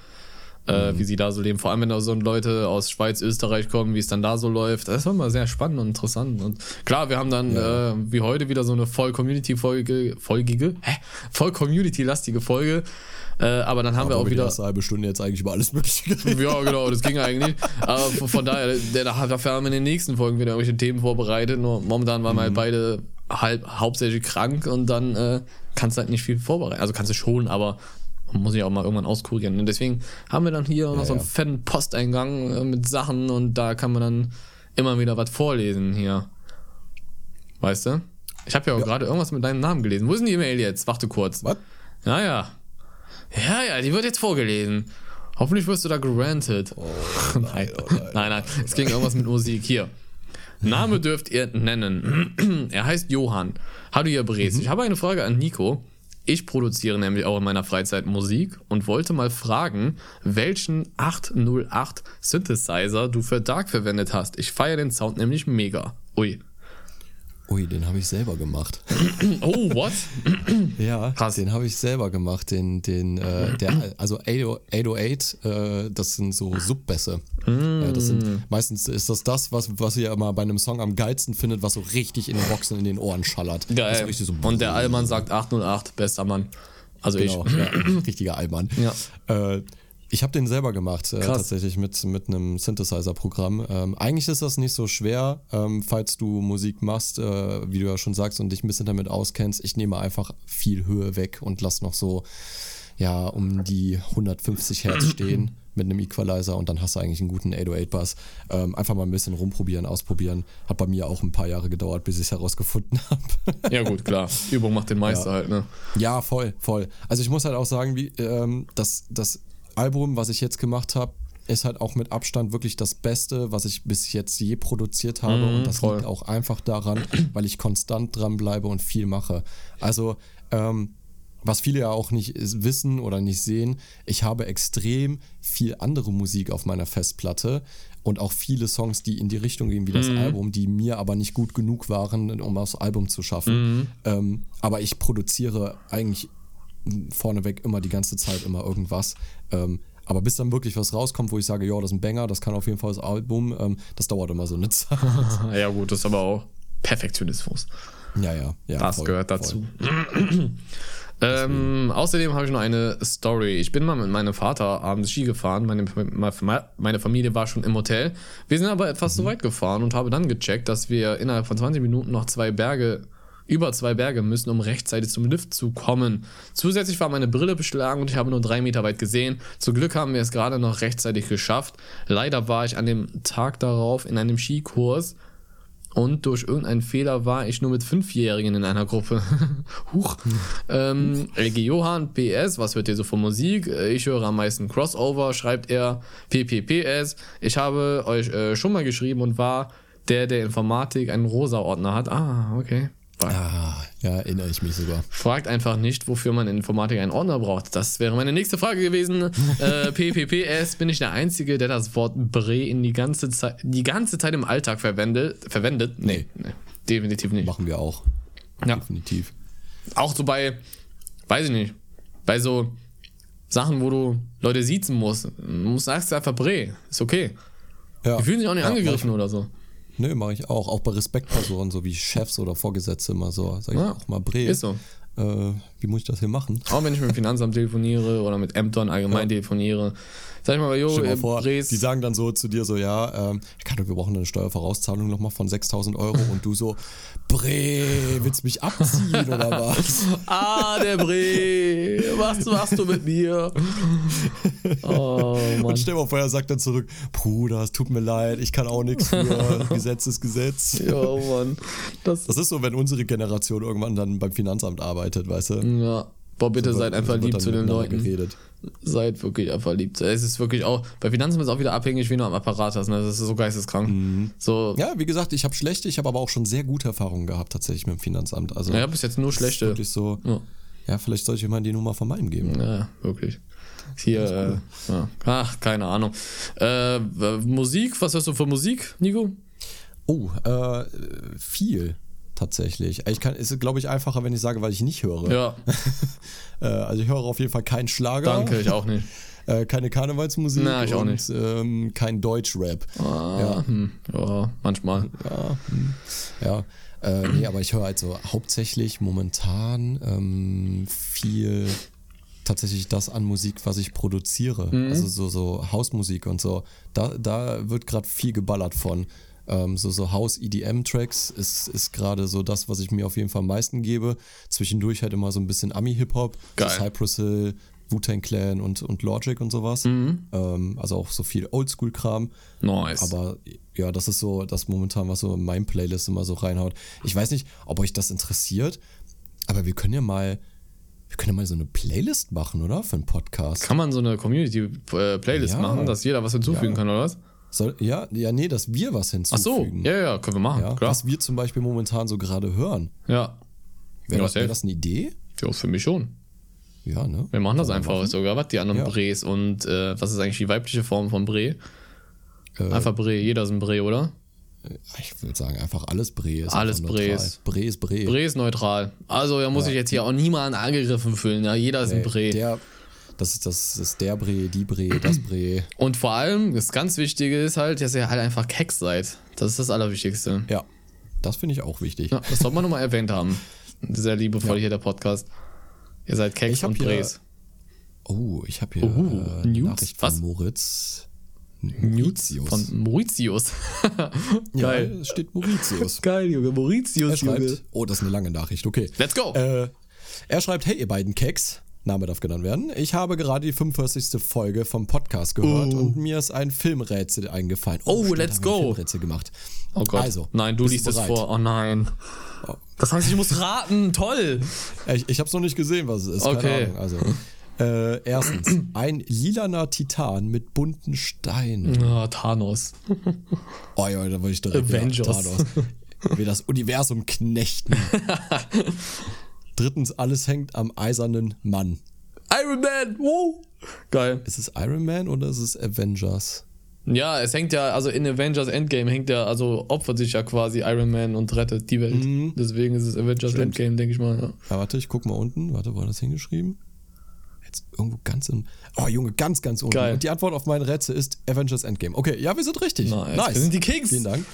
äh, wie sie da so leben. Vor allem, wenn da so Leute aus Schweiz, Österreich kommen, wie es dann da so läuft. Das war immer sehr spannend und interessant. Und klar, wir haben dann Ja. äh, wie heute wieder so eine voll Community-Folge, folgige, hä? Voll Community-lastige Folge. Äh, aber dann haben wir Aber auch die wieder. erste halbe Stunde jetzt eigentlich über alles Mögliche geredet. Ja, genau, das ging eigentlich. Aber von daher, der, dafür haben wir in den nächsten Folgen wieder irgendwelche Themen vorbereitet. Nur momentan waren wir halt beide halb, hauptsächlich krank und dann äh, kannst du halt nicht viel vorbereiten. Also kannst du schon, aber man muss sich auch mal irgendwann auskurieren. Und deswegen haben wir dann hier noch so einen ja. fetten Posteingang äh, mit Sachen und da kann man dann immer wieder was vorlesen hier. Weißt du? Ich habe ja auch gerade irgendwas mit deinem Namen gelesen. Wo ist denn die E-Mail jetzt? Warte kurz. Was? Ja, ja. Ja, die wird jetzt vorgelesen. Hoffentlich wirst du da granted. nein, nein, nein, Es ging irgendwas mit Musik. Hier. Name dürft ihr nennen. er heißt Johann. Hallo ihr Bres. Ich habe eine Frage an Nico. Ich produziere nämlich auch in meiner Freizeit Musik und wollte mal fragen, welchen 808 Synthesizer du für Dark verwendet hast. Ich feiere den Sound nämlich mega. Ui. Ui, den habe ich selber gemacht. Oh, what? Ja, Krass. den habe ich selber gemacht. Den, den, äh, der, also 808, äh, das sind so Subbässe. Äh, das sind, meistens ist das das, was, was ihr immer bei einem Song am geilsten findet, was so richtig in den Boxen in den Ohren schallert. Geil. richtig so Und der Allmann sagt 808, bester Mann. Also Genau, ich. ja, richtiger Allmann. Ja. Äh, ich habe den selber gemacht, äh, tatsächlich mit, mit einem Synthesizer-Programm. Ähm, eigentlich ist das nicht so schwer, ähm, falls du Musik machst, äh, wie du ja schon sagst, und dich ein bisschen damit auskennst. Ich nehme einfach viel Höhe weg und lass noch so, ja, um die 150 Hertz stehen mit einem Equalizer und dann hast du eigentlich einen guten 808-Bass. Ähm, einfach mal ein bisschen rumprobieren, ausprobieren. Hat bei mir auch ein paar Jahre gedauert, bis ich es herausgefunden habe. Ja, gut, klar. Übung macht den Meister halt, ne? Ja, voll, voll. Also ich muss halt auch sagen, wie, ähm, das, das Album, was ich jetzt gemacht habe, ist halt auch mit Abstand wirklich das Beste, was ich bis jetzt je produziert habe. Mhm, und das voll. liegt auch einfach daran, weil ich konstant dranbleibe und viel mache. Also, ähm, was viele ja auch nicht wissen oder nicht sehen, ich habe extrem viel andere Musik auf meiner Festplatte und auch viele Songs, die in die Richtung gehen wie das Mhm. Album, die mir aber nicht gut genug waren, um das Album zu schaffen. Mhm. Ähm, aber ich produziere eigentlich vorneweg immer die ganze Zeit immer irgendwas. Ähm, aber bis dann wirklich was rauskommt, wo ich sage, ja, das ist ein Banger, das kann auf jeden Fall das Album, ähm, das dauert immer so eine Zeit. Ja, gut, das ist aber auch Perfektionismus. ja, ja, ja. Das voll, gehört dazu. ähm, außerdem habe ich noch eine Story. Ich bin mal mit meinem Vater abends Ski gefahren. Meine, meine Familie war schon im Hotel. Wir sind aber etwas zu weit gefahren und habe dann gecheckt, dass wir innerhalb von 20 Minuten noch zwei Berge, über zwei Berge müssen, um rechtzeitig zum Lift zu kommen. Zusätzlich war meine Brille beschlagen und ich habe nur drei Meter weit gesehen. Zum Glück haben wir es gerade noch rechtzeitig geschafft. Leider war ich an dem Tag darauf in einem Skikurs und durch irgendeinen Fehler war ich nur mit Fünfjährigen in einer Gruppe. Huch. Ähm, Elke Johann, PS, was hört ihr so von Musik? Ich höre am meisten Crossover, schreibt er. PPPS, ich habe euch äh, schon mal geschrieben und war der, der Informatik einen rosa Ordner hat. Ah, okay. Ah, ja, erinnere ich mich sogar. Fragt einfach nicht, wofür man in Informatik einen Ordner braucht. Das wäre meine nächste Frage gewesen. äh, PPPS, bin ich der Einzige, der das Wort Bre in die ganze Zeit, die ganze Zeit im Alltag verwendet? verwendet? Nee, nee definitiv nicht. Machen wir auch. Ja. Definitiv. Auch so bei, weiß ich nicht, bei so Sachen, wo du Leute siezen musst. Du musst sagst einfach Bre. Ist okay. Ja. Die fühlen sich auch nicht Ja, angegriffen oder so. Nö, mache ich auch. Auch bei Respektpersonen, so wie Chefs oder Vorgesetzte immer so. Sag ich Ja, auch mal, Bre. ist so. Äh, wie muss ich das hier machen? Auch wenn ich mit dem Finanzamt telefoniere oder mit Ämtern allgemein telefoniere. Sag ich mal, jo, mal vor, Bres. die sagen dann so zu dir so, ja, ähm, Ricardo, wir brauchen eine Steuervorauszahlung nochmal von 6000 Euro und du so, Bre, willst du mich abziehen oder was? Ah, der Bre, was machst du mit mir? Oh, Mann. Und stell mal vor, er sagt dann zurück, Bruder, es tut mir leid, ich kann auch nichts für, Gesetz ist Gesetz. Ja, Mann. Das, Das ist so, wenn unsere Generation irgendwann dann beim Finanzamt arbeitet, weißt du? ja. Boah, bitte So seid einfach lieb zu den Leuten. Geredet. Seid wirklich einfach lieb. Es ist wirklich auch, bei Finanzen ist es auch wieder abhängig, wie du am Apparat hast. Ne? Das ist so geisteskrank. So, ja. Ja, wie gesagt, ich habe schlechte, ich habe aber auch schon sehr gute Erfahrungen gehabt tatsächlich mit dem Finanzamt. Also habe bis jetzt nur schlechte. wirklich so, Ja. ja, vielleicht sollte ich mal die Nummer von meinem geben. Ja, wirklich. Hier, äh, ja. ach, keine Ahnung. Äh, äh, Musik, was hörst du für Musik, Nico? Oh, äh, viel tatsächlich. Ich kann, ist glaube ich einfacher, wenn ich sage, weil ich nicht höre. Ja, Äh, also ich höre auf jeden Fall keinen Schlager. danke, ich auch nicht. Äh, keine Karnevalsmusik Na, ich auch und nicht. Ähm, kein Deutschrap. Ah, Ja. hm, ja, manchmal. Ja, hm, ja. Äh, nee, aber ich höre halt so hauptsächlich momentan ähm, viel tatsächlich das an Musik, was ich produziere. Also so, so Hausmusik und so. Da, da wird gerade viel geballert von. Ähm, so, so House-EDM-Tracks ist, ist gerade so das, was ich mir auf jeden Fall am meisten gebe. Zwischendurch halt immer so ein bisschen Ami-Hip-Hop, so. Cypress Hill, Wu-Tang Clan und, und Logic und sowas. Ähm, also auch so viel Oldschool-Kram. Nice. Aber ja, das ist so das momentan, was so in meinem Playlist immer so reinhaut. Ich weiß nicht, ob euch das interessiert, aber wir können ja mal, wir können ja mal so eine Playlist machen, oder? Für einen Podcast. Kann man so eine Community-Playlist Ja. machen, dass jeder was hinzufügen Ja. kann, oder was? Soll, ja, ja, nee, dass wir was Ach so, hinzufügen. ja, ja, können wir machen, Ja, klar. was wir zum Beispiel momentan so gerade hören. Ja. Wäre Ja, das, wär das eine Idee? ja, für mich schon. Ja, ne? Wir machen das einfach machen? sogar. Was die anderen Ja. Brees und äh, was ist eigentlich die weibliche Form von Bre? Äh, Einfach Bre, jeder ist ein Bre, oder? Ich würde sagen, einfach alles Bre ist Alles Bre ist- Bre ist Bre. Bre ist neutral. Also da muss ich jetzt hier auch niemanden angegriffen fühlen. Ja, jeder ist ein Bre. Der, das, ist, das ist der Bre, die Bre, das Bre. Und vor allem, das ganz Wichtige ist halt, dass ihr halt einfach Keks seid. Das ist das Allerwichtigste. Ja, das finde ich auch wichtig. Ja, das sollte man nochmal erwähnt haben. Sehr liebevoll Ja. hier der Podcast. Ihr seid Keks und hier- Bres. Oh, ich habe hier Oh, äh, Nudes? Nachricht von Was? Moritz. Nudes von Mauritius. Ja, Geil. es steht Mauritius. Geil, Junge. Er Mauritius, schreibt, oh, das ist eine lange Nachricht, okay. Let's go. Äh, er schreibt, hey ihr beiden Keks, Name darf genannt werden. Ich habe gerade die 45. Folge vom Podcast gehört Oh. und mir ist ein Filmrätsel eingefallen. Oh, stimmt, let's go. Filmrätsel gemacht. oh Gott. Also, nein, du liest es? Oh. vor. Oh nein. Das heißt, ich muss raten. Toll. Ich, ich habe es noch nicht gesehen, was es ist. Okay. Also, äh, erstens, ein lilaner Titan mit bunten Steinen. Ah, Thanos. Oh ja, da wollte ich direkt wieder Avengers. Thanos. Wir das Universum knechten. Drittens, alles hängt am eisernen Mann. Iron Man. Wow. Geil. Ist es Iron Man oder ist es Avengers? Ja, es hängt ja, also in Avengers Endgame hängt ja, also opfert sich ja quasi Iron Man und rettet die Welt. Deswegen ist es Avengers Mhm. Stimmt. Endgame, denke ich mal. Ja. Ja, warte, ich guck mal unten. Warte, wo hat das hingeschrieben? Jetzt irgendwo ganz im. Oh, Junge, ganz, ganz unten. Geil. Und die Antwort auf mein Rätsel ist Avengers Endgame. Okay, ja, wir sind richtig. Nice. Wir sind die Kings. Vielen Dank.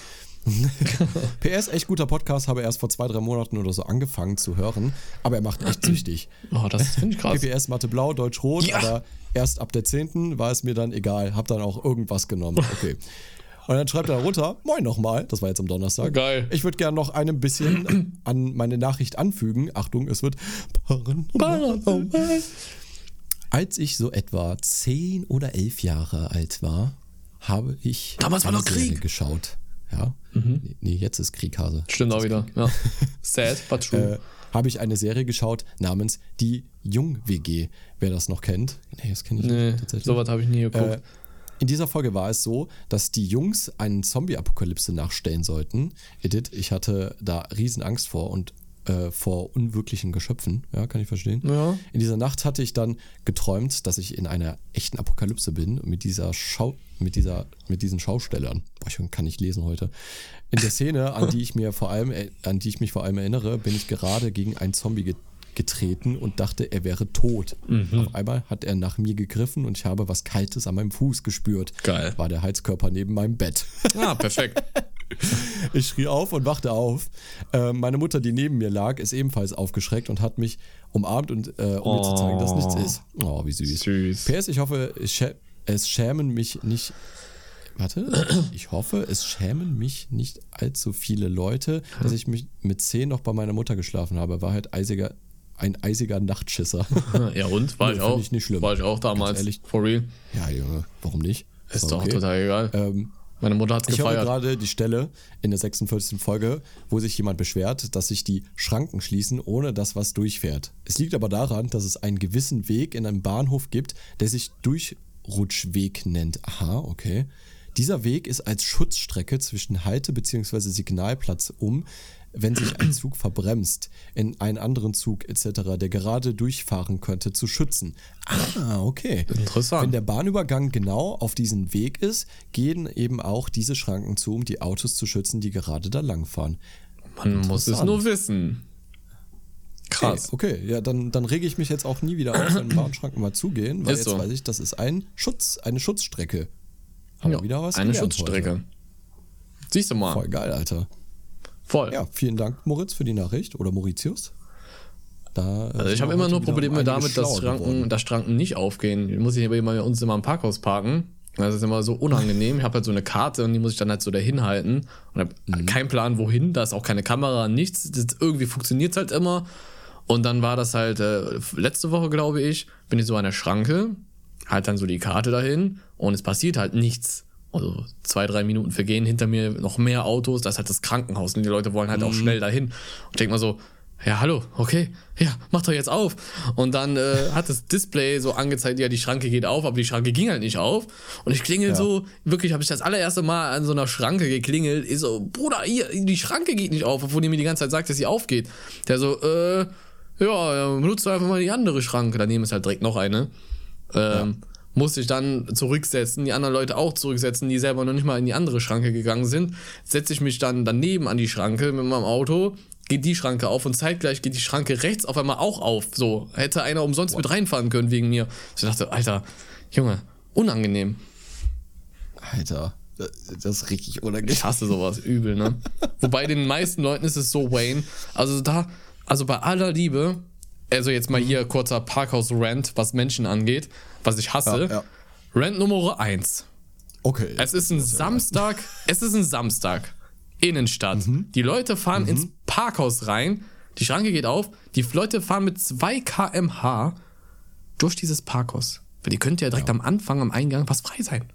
PS, echt guter Podcast, habe erst vor zwei, drei Monaten oder so angefangen zu hören, aber er macht echt süchtig. Oh, das finde ich krass. PPS Mathe Blau, Deutsch Rot, Ja. aber erst ab der 10. war es mir dann egal, hab dann auch irgendwas genommen. Okay. Und dann schreibt er runter, moin nochmal, das war jetzt am Donnerstag. Geil. Ich würde gerne noch ein bisschen an meine Nachricht anfügen. Achtung, es wird paranormal. Als ich so etwa 10 oder 11 Jahre alt war, habe ich Damals war noch Krieg. Geschaut. Ja, nee, nee, jetzt ist Krieghase. Stimmt auch wieder. Ja. Sad, but true. Äh, habe ich eine Serie geschaut namens Die Jung-WG. Wer das noch kennt? Nee, das kenne ich nee, nicht tatsächlich. sowas habe ich nie geguckt. Äh, in dieser Folge war es so, dass die Jungs einen Zombie-Apokalypse nachstellen sollten. Edith, ich hatte da riesen Angst vor und äh, vor unwirklichen Geschöpfen. Ja, kann ich verstehen. Ja. In dieser Nacht hatte ich dann geträumt, dass ich in einer echten Apokalypse bin mit dieser Schau mit dieser mit diesen Schaustellern. Boah, ich kann nicht lesen heute. In der Szene, an die ich mir vor allem an die ich mich vor allem erinnere, bin ich gerade gegen einen Zombie get getreten und dachte, er wäre tot. Auf einmal hat er nach mir gegriffen und ich habe was Kaltes an meinem Fuß gespürt. Geil. War der Heizkörper neben meinem Bett. Ah, perfekt. Ich schrie auf und wachte auf. Äh, meine Mutter, die neben mir lag, ist ebenfalls aufgeschreckt und hat mich umarmt, und, äh, um mir zu zeigen, dass nichts ist. Oh, wie süß. Süß. PS, ich hoffe, schä es schämen mich nicht. Warte, ich hoffe, es schämen mich nicht allzu viele Leute, dass ich mich mit 10 noch bei meiner Mutter geschlafen habe. War halt eisiger, ein eisiger Nachtschisser. Ja, und? War Nee, ich auch. ich nicht schlimm. War ich auch damals. Ganz ehrlich. For real. ja, Junge, warum nicht? Ist doch okay. total egal. Ähm, Meine Mutter ich höre gefeiert. gerade die Stelle in der 46. Folge, wo sich jemand beschwert, dass sich die Schranken schließen, ohne dass was durchfährt. Es liegt aber daran, dass es einen gewissen Weg in einem Bahnhof gibt, der sich Durchrutschweg nennt. Aha, okay. Dieser Weg ist als Schutzstrecke zwischen Halte- bzw. Signalplatz um, wenn sich ein Zug verbremst, in einen anderen Zug etc., der gerade durchfahren könnte, zu schützen. Ah, okay. Interessant. Wenn der Bahnübergang genau auf diesem Weg ist, gehen eben auch diese Schranken zu, um die Autos zu schützen, die gerade da langfahren. Man muss es nur wissen. Krass. Ey, okay, ja, dann, dann rege ich mich jetzt auch nie wieder auf, wenn Bahnschranken mal zugehen, weil Ist jetzt so. weiß ich, das ist ein Schutz, eine Schutzstrecke. Haben wir Ja, wieder was eine Schutzstrecke. Heute. Siehst du mal. Voll geil, Alter. Voll. Ja, vielen Dank, Moritz, für die Nachricht. Oder Mauritius. Da, äh, Also ich habe immer nur Probleme damit, dass Schranken, dass Schranken nicht aufgehen. Die muss ich aber bei uns immer im Parkhaus parken. Das ist immer so unangenehm. Ich habe halt so eine Karte und die muss ich dann halt so dahin halten. Und habe Mhm. keinen Plan, wohin. Da ist auch keine Kamera, nichts. Das, irgendwie funktioniert halt immer. Und dann war das halt äh, letzte Woche, glaube ich, bin ich so an der Schranke, halt dann so die Karte dahin und es passiert halt nichts. Also zwei, drei Minuten vergehen, hinter mir noch mehr Autos, das ist halt das Krankenhaus und die Leute wollen halt Mhm. auch schnell dahin. Und ich denk mal so, ja, hallo, okay, ja, mach doch jetzt auf. Und dann äh, hat das Display so angezeigt, ja, die Schranke geht auf, aber die Schranke ging halt nicht auf. Und ich klingel Ja. so, wirklich habe ich das allererste Mal an so einer Schranke geklingelt. Ich so, Bruder, hier, die Schranke geht nicht auf, obwohl die mir die ganze Zeit sagt, dass sie aufgeht. Der so, äh, ja, ja, benutzt einfach mal die andere Schranke. Daneben ist halt direkt noch eine. Ähm, Musste ich dann zurücksetzen, die anderen Leute auch zurücksetzen, die selber noch nicht mal in die andere Schranke gegangen sind. Setze ich mich dann daneben an die Schranke mit meinem Auto, geht die Schranke auf und zeitgleich geht die Schranke rechts auf einmal auch auf. So, hätte einer umsonst mit reinfahren können wegen mir. Ich dachte, Alter, Junge, unangenehm. Alter, das das ist richtig unangenehm. Ich hasse sowas übel, ne? Wobei den meisten Leuten ist es so, Wayne. Also da, also bei aller Liebe, also jetzt mal hier kurzer Parkhaus-Rant, was Menschen angeht, was ich hasse. Ja, ja. Rant Nummer 1. Okay. Es ist ein Samstag, es ist ein Samstag. Innenstadt. Die Leute fahren ins Parkhaus rein, die Schranke geht auf, die Leute fahren mit 2 km/h durch dieses Parkhaus. Weil die könnte ja direkt am Anfang, am Eingang was frei sein.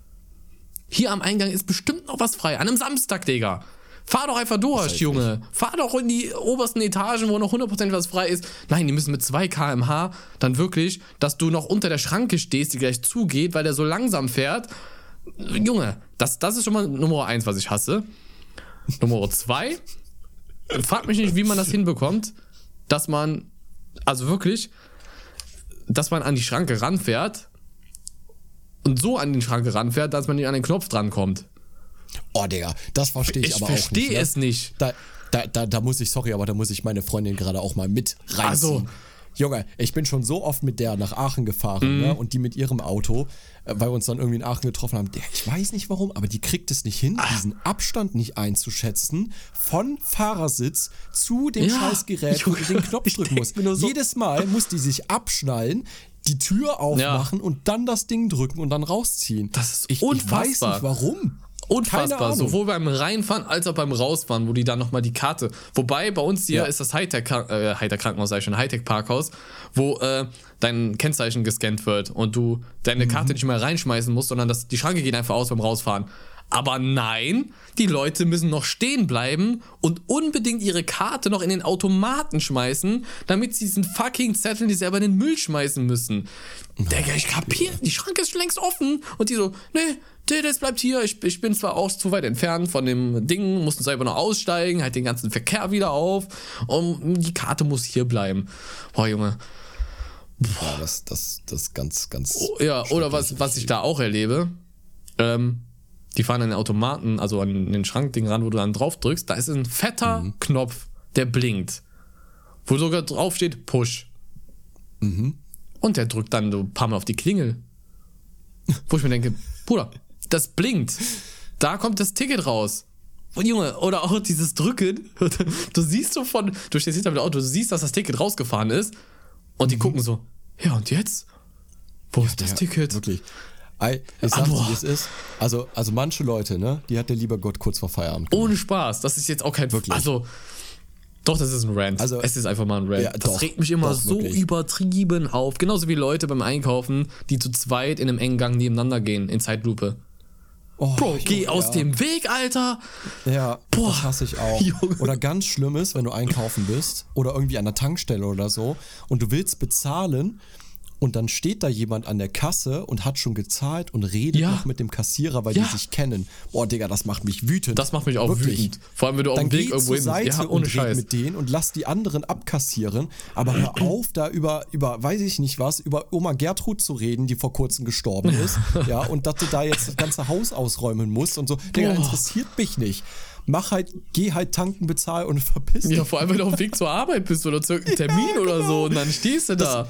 Hier am Eingang ist bestimmt noch was frei. An einem Samstag, Digga. Fahr doch einfach durch, Junge. Fahr doch in die obersten Etagen, wo noch 100% was frei ist. Nein, die müssen mit 2 km/h dann wirklich, dass du noch unter der Schranke stehst, die gleich zugeht, weil der so langsam fährt. Junge, das, das ist schon mal Nummer eins, was ich hasse. Nummer zwei, frag mich nicht, wie man das hinbekommt, dass man, also wirklich, dass man an die Schranke ranfährt und so an die Schranke ranfährt, dass man nicht an den Knopf drankommt. Oh, Digga, das verstehe ich, Ich aber auch nicht. verstehe ne? es nicht. Da, da, da, da muss ich, sorry, aber da muss ich meine Freundin gerade auch mal mit reinziehen. Also. Junge, ich bin schon so oft mit der nach Aachen gefahren Mhm. ne? und die mit ihrem Auto, äh, weil wir uns dann irgendwie in Aachen getroffen haben. Ich weiß nicht warum, aber die kriegt es nicht hin, Ah. diesen Abstand nicht einzuschätzen von Fahrersitz zu dem Ja, Scheißgerät, wo Junge, den Knopf ich drücken nur so- Jedes Mal muss die sich abschnallen, die Tür aufmachen und dann das Ding drücken und dann rausziehen. Das ist ich, Ich weiß unfassbar. nicht warum. Unfassbar. Sowohl beim Reinfahren als auch beim Rausfahren, wo die dann nochmal die Karte. Wobei bei uns hier Ja. ist das Hightech, äh, Hightech Krankenhaus, sag ich schon, Hightech Parkhaus, wo äh, dein Kennzeichen gescannt wird und du deine Mhm. Karte nicht mehr reinschmeißen musst, sondern das, die Schranke geht einfach aus beim Rausfahren. Aber nein, die Leute müssen noch stehen bleiben und unbedingt ihre Karte noch in den Automaten schmeißen, damit sie diesen fucking Zettel nicht selber in den Müll schmeißen müssen. Digga, ich kapier, die Schranke ist schon längst offen. Und die so, nee, nee, das bleibt hier. Ich, ich bin zwar auch zu weit entfernt von dem Ding, mussten selber noch aussteigen, halt den ganzen Verkehr wieder auf. Und die Karte muss hier bleiben. Boah, Junge. Ja, das, das, das ganz, ganz. Ja, oder was, was ich da auch erlebe, ähm, die fahren an den Automaten, also an den Schrankding ran, wo du dann drauf drückst, da ist ein fetter Knopf, der blinkt. Wo sogar drauf steht Push. Und der drückt dann so ein paar Mal auf die Klingel. Wo ich mir denke, Bruder, das blinkt. Da kommt das Ticket raus. Und Junge, oder auch dieses Drücken. Du siehst so von, du stehst hinter dem Auto, du siehst, dass das Ticket rausgefahren ist. Und die gucken so, ja und jetzt? Wo ist das Ja, Ticket? Wirklich. Ich sag's Boah. dir, wie es ist. Also, also manche Leute, ne, die hat der lieber Gott kurz vor Feierabend. gemacht. Ohne Spaß. Das ist jetzt auch kein. Wirklich. Also. Doch, das ist ein Rant. Also- es ist einfach mal ein Rant. Ja, das doch, regt mich immer doch, so wirklich. übertrieben auf. Genauso wie Leute beim Einkaufen, die zu zweit in einem engen Gang nebeneinander gehen, in Zeitlupe. Oh, Bro, geh Junge, aus ja. dem Weg, Alter! Ja, Boah. das hasse ich auch. Junge. Oder ganz schlimm ist, wenn du einkaufen bist oder irgendwie an der Tankstelle oder so und du willst bezahlen und dann steht da jemand an der Kasse und hat schon gezahlt und redet Ja. noch mit dem Kassierer, weil Ja. die sich kennen. Boah, Digga, das macht mich wütend. Das macht mich auch Wirklich. wütend. Vor allem, wenn du auf dem Weg irgendwo hin Seite Ja, und ohne red Scheiß. mit denen und lass die anderen abkassieren. Aber hör auf, da über, über, weiß ich nicht was, über Oma Gertrud zu reden, die vor kurzem gestorben ist. ja, und dass du da jetzt das ganze Haus ausräumen musst und so. Digga, Boah. interessiert mich nicht. mach halt, geh halt tanken, bezahl und verpiss dich. Ja, vor allem, wenn du auf dem Weg zur Arbeit bist oder zu irgendeinem Termin Ja, oder so genau. und dann stehst du da. Das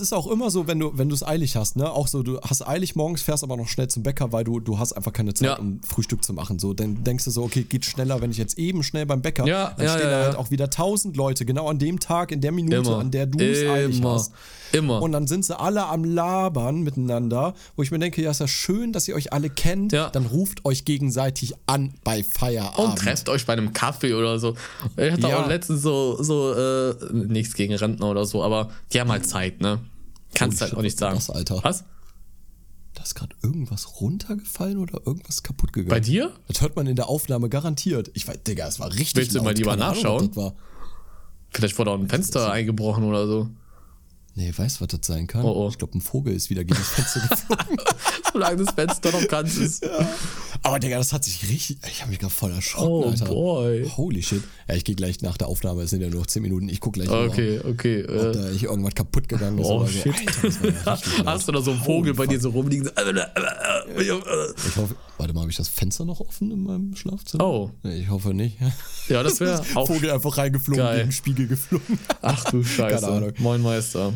ist auch immer so, wenn du wenn du es eilig hast, ne? Auch so, du hast eilig morgens, fährst aber noch schnell zum Bäcker, weil du du hast einfach keine Zeit, Ja. um Frühstück zu machen. So, dann denkst du so, okay, geht schneller, wenn ich jetzt eben schnell beim Bäcker. Ja, dann ja, stehen ja, da halt auch wieder tausend Leute, genau an dem Tag, in der Minute, Immer. an der du es eilig hast. Immer. Und dann sind sie alle am Labern miteinander, wo ich mir denke, ja, ist ja schön, dass ihr euch alle kennt. Ja. Dann ruft euch gegenseitig an bei Feierabend. Und trefft euch bei einem Kaffee oder so. Ich hatte Ja. auch letztens so, so äh, nichts gegen Rentner oder so, aber die haben halt Zeit, ne? Kannst halt auch nicht sagen. das, Alter? Was? Da ist gerade irgendwas runtergefallen oder irgendwas kaputt gegangen. Bei dir? Das hört man in der Aufnahme garantiert. Ich weiß, Digga, es war richtig Willst du laut. mal lieber Ahnung, nachschauen? war. Vielleicht wurde auch ein Fenster eingebrochen oder so. Nee, weißt du, was das sein kann? Oh, oh. Ich glaube, ein Vogel ist wieder gegen das Fenster geflogen. Solange das Fenster noch ganz ist. Aber Digga, das hat sich richtig. Ich habe mich gerade voll erschrocken, Oh Alter. boy. Holy shit. Ja, ich gehe gleich nach der Aufnahme. Es sind ja nur noch 10 Minuten. Ich guck gleich mal, Okay, okay. ob Äh, da nicht irgendwas kaputt gegangen ist oh oder shit. so. Alter, ja. Hast du da so einen Vogel bei dir so rumliegen? So, Ich hoffe, warte mal, habe ich das Fenster noch offen in meinem Schlafzimmer? Oh. Nee, ich hoffe nicht. Ja, das wäre auch. Vogel einfach reingeflogen, Geil. gegen den Spiegel geflogen. Ach du Keine Ahnung. Scheiße. Moin Meister.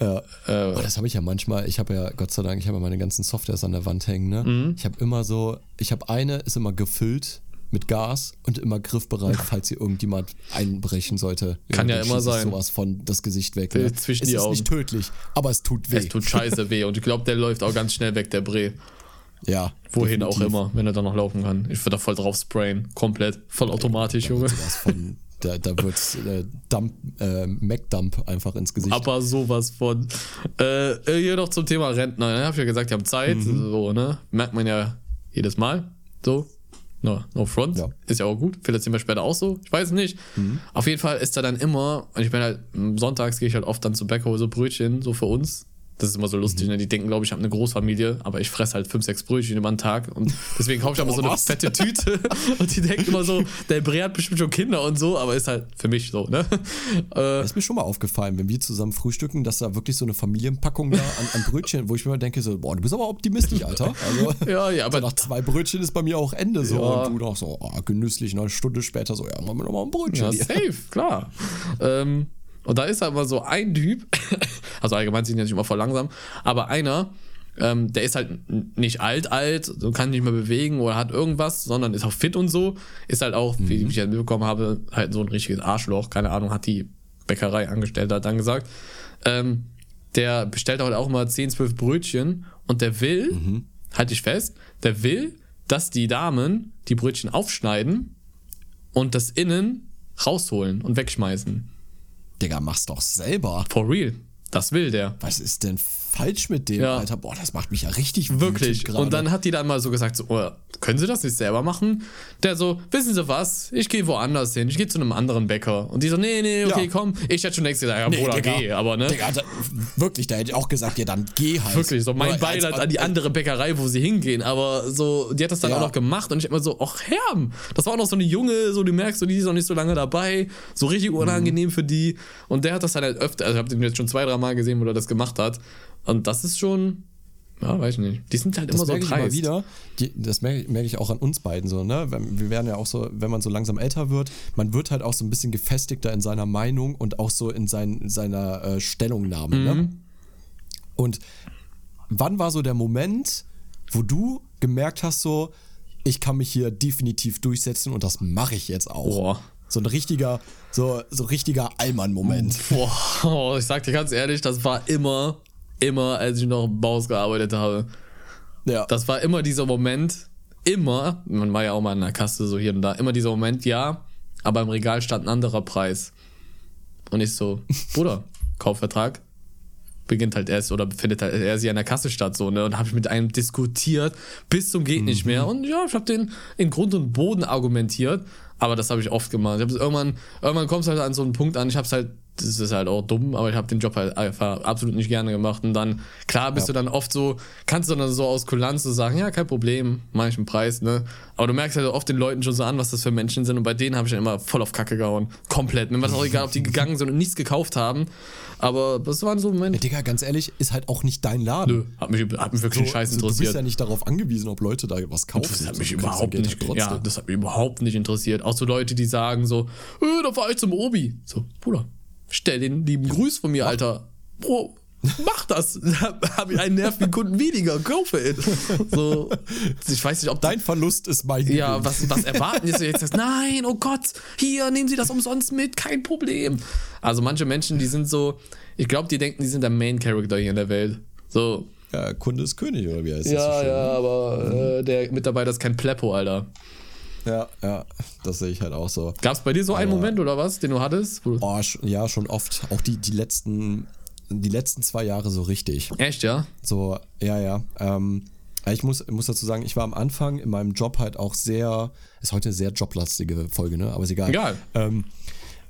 Ja. Äh, Aber das habe ich ja manchmal, ich habe ja, Gott sei Dank, ich habe ja meine ganzen Softwares an der Wand hängen, ne? Mhm. Ich habe immer so, ich habe eine, ist immer gefüllt mit Gas und immer griffbereit, falls hier irgendjemand einbrechen sollte. Kann ja immer sein. sowas von das Gesicht weg. Äh, Ne? zwischen es die ist Augen. nicht tödlich, aber es tut weh. es tut scheiße weh und ich glaube, der läuft auch ganz schnell weg, der Bre. ja. Wohin auch definitiv. immer, wenn er dann noch laufen kann. Ich würde da voll drauf sprayen. Komplett. Voll automatisch, Da Junge. sowas von, da, da wird äh, Dump, äh, Mac-Dump einfach ins Gesicht. Aber sowas von. Äh, äh, hier noch zum Thema Rentner. Ne? Hab ich ja gesagt, die haben Zeit. Mhm. So, ne? Merkt man ja jedes Mal. So. No, no front. Ja. Mhm. Ist ja auch gut. Vielleicht sind wir später auch so. Ich weiß es nicht. Auf jeden Fall ist da dann immer, und ich bin halt, sonntags gehe ich halt oft dann zu Bäcker, hole so Brötchen, so für uns. Das ist immer so lustig, Mhm. ne? Die denken, glaube ich, ich habe eine Großfamilie, aber ich fresse halt fünf, sechs Brötchen über den Tag und deswegen kaufe ich aber so eine was? fette Tüte und die denken immer so, der Bre hat bestimmt schon Kinder und so, aber ist halt für mich so, ne? Äh, ist mir schon mal aufgefallen, wenn wir zusammen frühstücken, dass da wirklich so eine Familienpackung da an, an Brötchen, wo ich mir denke, so, boah, du bist aber optimistisch, Alter. Also, Ja, ja, aber so nach zwei Brötchen ist bei mir auch Ende so. Ja. Und du noch so, oh, genüsslich, eine Stunde später so, ja, machen wir nochmal ein Brötchen. Ja, hier. safe, klar. ähm, und da ist halt mal so ein Typ, also allgemein sind die natürlich immer voll langsam, aber einer, ähm, der ist halt nicht alt, alt, so kann nicht mehr bewegen oder hat irgendwas, sondern ist auch fit und so. Ist halt auch, wie ich ja mitbekommen habe, halt so ein richtiges Arschloch. Keine Ahnung, hat die Bäckerei angestellt, hat dann gesagt. Ähm, der bestellt halt auch immer 10, 12 Brötchen und der will, halte ich fest, der will, dass die Damen die Brötchen aufschneiden und das innen rausholen und wegschmeißen. Digga, mach's doch selber. For real. Das will der. Was ist denn falsch mit dem, Ja. Alter? Boah, das macht mich ja richtig Wirklich. Und dann hat die dann mal so gesagt, so, oh, können Sie das nicht selber machen? Der so, wissen Sie was? Ich gehe woanders hin. Ich gehe zu einem anderen Bäcker. Und die so, nee, nee, okay, Ja. komm. Ich hätte schon längst gesagt, ja, Bruder, Digga. geh. Aber ne, Digga, da, wirklich, da hätte ich auch gesagt, ja, dann geh halt. wirklich, so mein Beileid an die andere Bäckerei, wo sie hingehen. Aber so, die hat das dann Ja. auch noch gemacht. Und ich immer so, ach, Herm. Das war auch noch so eine Junge, so, du merkst, so, die ist noch nicht so lange dabei. So richtig unangenehm für die. Und der hat das dann halt öfter, also ich habe den jetzt schon zwei, drei Mal gesehen, wo er das gemacht hat. Und das ist schon, ja, weiß ich nicht. Die sind halt das immer so merke ich immer dreist. wieder. Die, das merke, merke ich auch an uns beiden so, ne? Wir werden ja auch so, wenn man so langsam älter wird, man wird halt auch so ein bisschen gefestigter in seiner Meinung und auch so in sein, seiner äh, Stellungnahme, Mhm. ne? Und wann war so der Moment, wo du gemerkt hast, so, ich kann mich hier definitiv durchsetzen und das mache ich jetzt auch. Boah. So ein richtiger, so, so richtiger Allmann-Moment. Boah, ich sag dir ganz ehrlich, das war immer, immer, als ich noch im Baus gearbeitet habe. Ja. Das war immer dieser Moment, immer, man war ja auch mal in der Kasse so hier und da, immer dieser Moment, ja, aber im Regal stand ein anderer Preis. Und ich so, Bruder, Kaufvertrag beginnt halt erst oder findet halt erst hier an der Kasse statt so ne und habe ich mit einem diskutiert bis zum geht nicht mehr und ja ich habe den in Grund und Boden argumentiert aber das habe ich oft gemacht ich irgendwann irgendwann kommst halt an so einen Punkt an ich habe es halt das ist halt auch dumm, aber ich habe den Job halt einfach absolut nicht gerne gemacht. Und dann, klar, bist ja. du dann oft so, kannst du dann so aus Kulanz so sagen, ja, kein Problem, mach ich einen Preis, ne? Aber du merkst halt oft den Leuten schon so an, was das für Menschen sind. Und bei denen habe ich dann immer voll auf Kacke gehauen. Komplett. Mir war es auch egal, ob die gegangen sind und nichts gekauft haben. Aber das waren so Momente. Ja, Digga, ganz ehrlich, ist halt auch nicht dein Laden. Nö, hat mich, hat mich wirklich so, scheiße interessiert. Du bist ja nicht darauf angewiesen, ob Leute da was kaufen. Das hat mich überhaupt nicht, ja, das hat mich überhaupt nicht interessiert. Auch so Leute, die sagen so, äh, da fahr ich zum Obi. So, Bruder, stell den lieben Gruß von mir, Alter. Bro, mach das. habe ich einen nervigen Kunden weniger. Go for it. So, ich weiß nicht, ob. Dein Verlust ist mein Gewinn. Ja, was, was erwarten Sie jetzt? Nein, oh Gott, hier, nehmen Sie das umsonst mit, kein Problem. Also manche Menschen, die sind so, ich glaube, die denken, die sind der Main Character hier in der Welt. So. Ja, Kunde ist König, oder wie heißt das? Ja, so ja, aber äh, der Mitarbeiter ist kein Pleppo, Alter. Ja, ja, das sehe ich halt auch so. Gab es bei dir so Aber, einen Moment oder was, den du hattest? Oh, ja, schon oft. Auch die, die letzten, die letzten zwei Jahre so richtig. Echt, ja? So, ja, ja. Ähm, ich muss, muss dazu sagen, ich war am Anfang in meinem Job halt auch sehr, ist heute eine sehr joblastige Folge, ne? Aber ist egal. Egal. Ähm,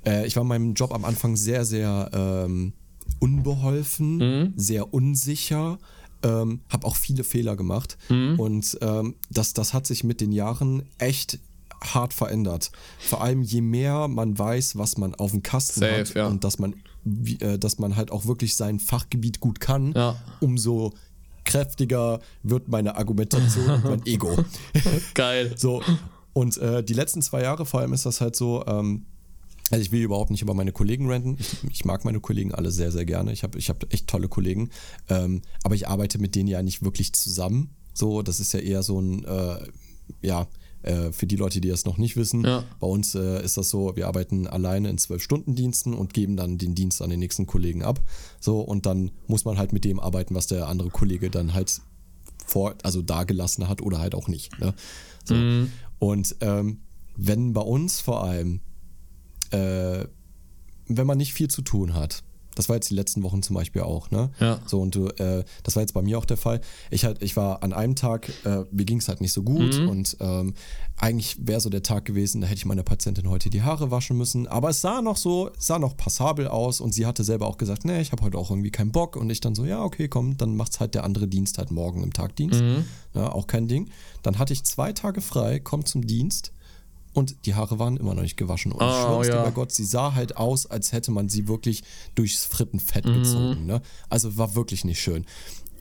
äh, ich war in meinem Job am Anfang sehr, sehr ähm, unbeholfen, mhm. sehr unsicher ähm, habe auch viele Fehler gemacht mhm. und ähm, das, das hat sich mit den Jahren echt hart verändert. Vor allem je mehr man weiß, was man auf dem Kasten Safe, hat ja. und dass man, wie, äh, dass man halt auch wirklich sein Fachgebiet gut kann, ja. umso kräftiger wird meine Argumentation und mein Ego. Geil. So. Und äh, die letzten zwei Jahre vor allem ist das halt so, ähm, also ich will überhaupt nicht über meine Kollegen renten. Ich, ich mag meine Kollegen alle sehr, sehr gerne. Ich habe ich hab echt tolle Kollegen. Ähm, aber ich arbeite mit denen ja nicht wirklich zusammen. So, das ist ja eher so ein, äh, ja, äh, für die Leute, die das noch nicht wissen, ja. bei uns äh, ist das so, wir arbeiten alleine in zwölf Stunden Diensten und geben dann den Dienst an den nächsten Kollegen ab. So, und dann muss man halt mit dem arbeiten, was der andere Kollege dann halt vor, also da gelassen hat oder halt auch nicht. Ne? So. Mhm. Und ähm, wenn bei uns vor allem äh, wenn man nicht viel zu tun hat. Das war jetzt die letzten Wochen zum Beispiel auch, ne? Ja. So, und du, äh, das war jetzt bei mir auch der Fall. Ich halt, ich war an einem Tag, äh, mir ging es halt nicht so gut mhm. und ähm, eigentlich wäre so der Tag gewesen, da hätte ich meiner Patientin heute die Haare waschen müssen. Aber es sah noch so, sah noch passabel aus und sie hatte selber auch gesagt, nee, ich habe heute auch irgendwie keinen Bock. Und ich dann so, ja, okay, komm, dann macht's halt der andere Dienst halt morgen im Tagdienst. Mhm. Ja, auch kein Ding. Dann hatte ich zwei Tage frei, komm zum Dienst und die Haare waren immer noch nicht gewaschen. Und oh, ich schwör's ja. bei Gott, sie sah halt aus, als hätte man sie wirklich durchs Frittenfett mhm. gezogen. Ne? Also war wirklich nicht schön.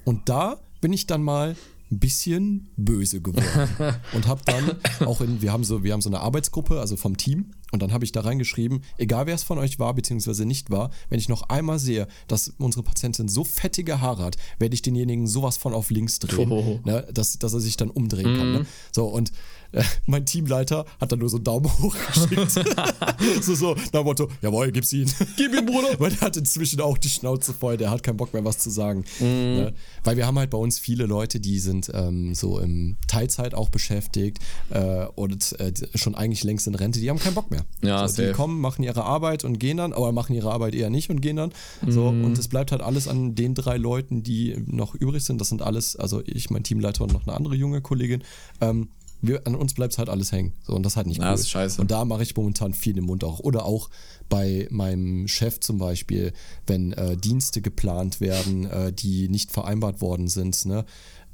Und da bin ich dann mal ein bisschen böse geworden und habe dann auch in wir haben so wir haben so eine Arbeitsgruppe also vom Team und dann habe ich da reingeschrieben egal wer es von euch war beziehungsweise nicht war wenn ich noch einmal sehe dass unsere Patientin so fettige Haare hat werde ich denjenigen sowas von auf links drehen oh. ne, dass, dass er sich dann umdrehen mhm. kann ne? so und äh, mein Teamleiter hat dann nur so einen Daumen hoch geschickt. so, so, nach dem Motto, jawohl, gib's ihn. Gib ihn, Bruder. Weil der hat inzwischen auch die Schnauze voll, der hat keinen Bock mehr, was zu sagen. Mm. Ne? Weil wir haben halt bei uns viele Leute, die sind ähm, so im Teilzeit auch beschäftigt äh, und äh, schon eigentlich längst in Rente, die haben keinen Bock mehr. Ja, so, die kommen, machen ihre Arbeit und gehen dann, aber machen ihre Arbeit eher nicht und gehen dann. So, mm. und es bleibt halt alles an den drei Leuten, die noch übrig sind. Das sind alles, also ich, mein Teamleiter und noch eine andere junge Kollegin. Ähm, wir, an uns bleibt halt alles hängen. So, und das ist halt nicht cool. Das ist scheiße. Und da mache ich momentan viel im Mund auch. Oder auch bei meinem Chef zum Beispiel, wenn äh, Dienste geplant werden, äh, die nicht vereinbart worden sind, ne?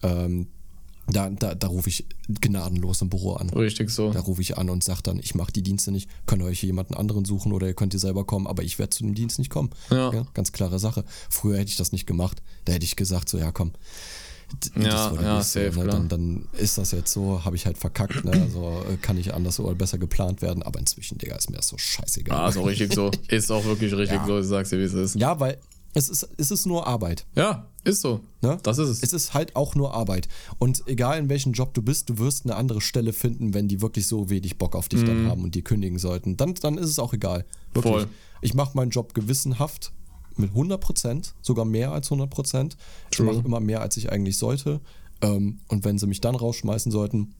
Ähm, da, da, da rufe ich gnadenlos im Büro an. Richtig so. Da rufe ich an und sage dann, ich mache die Dienste nicht, könnt ihr euch jemanden anderen suchen oder ihr könnt ihr selber kommen, aber ich werde zu dem Dienst nicht kommen. Ja. ja. Ganz klare Sache. Früher hätte ich das nicht gemacht. Da hätte ich gesagt, so ja komm, ja, ja, safe, so, ne? dann, dann, ist das jetzt so, habe ich halt verkackt, ne? also äh, kann ich anders oder besser geplant werden, aber inzwischen, Digga, ist mir das so scheißegal. Ah, ist auch richtig so. Ist auch wirklich richtig ja. so, ich sag's dir, wie es ist. Ja, weil es ist, es ist nur Arbeit. Ja, ist so. Ne? Das ist es. Es ist halt auch nur Arbeit. Und egal in welchem Job du bist, du wirst eine andere Stelle finden, wenn die wirklich so wenig Bock auf dich mhm. dann haben und die kündigen sollten. Dann, dann ist es auch egal. Wirklich. Voll. Ich mache meinen Job gewissenhaft mit 100 Prozent, sogar mehr als 100 Prozent. Ich mache immer mehr, als ich eigentlich sollte. Ähm, und wenn sie mich dann rausschmeißen sollten,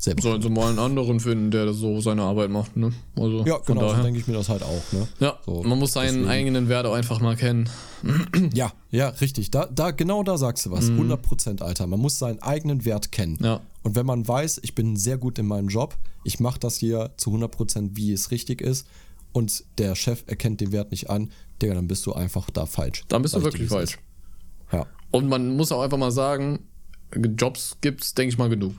selbst. Sollen sie mal einen anderen finden, der so seine Arbeit macht, ne? Also ja, genau, so denke ich mir das halt auch, ne? Ja, so, man muss seinen deswegen. eigenen Wert auch einfach mal kennen. Ja, ja, richtig. Da, da, genau da sagst du was. Mhm. 100% Alter. Man muss seinen eigenen Wert kennen. Ja. Und wenn man weiß, ich bin sehr gut in meinem Job, ich mache das hier zu 100%, wie es richtig ist, und der Chef erkennt den Wert nicht an, Digga, dann bist du einfach da falsch. Dann bist du dir, wirklich falsch. Ja. Und man muss auch einfach mal sagen, Jobs gibt's, denke ich mal, genug.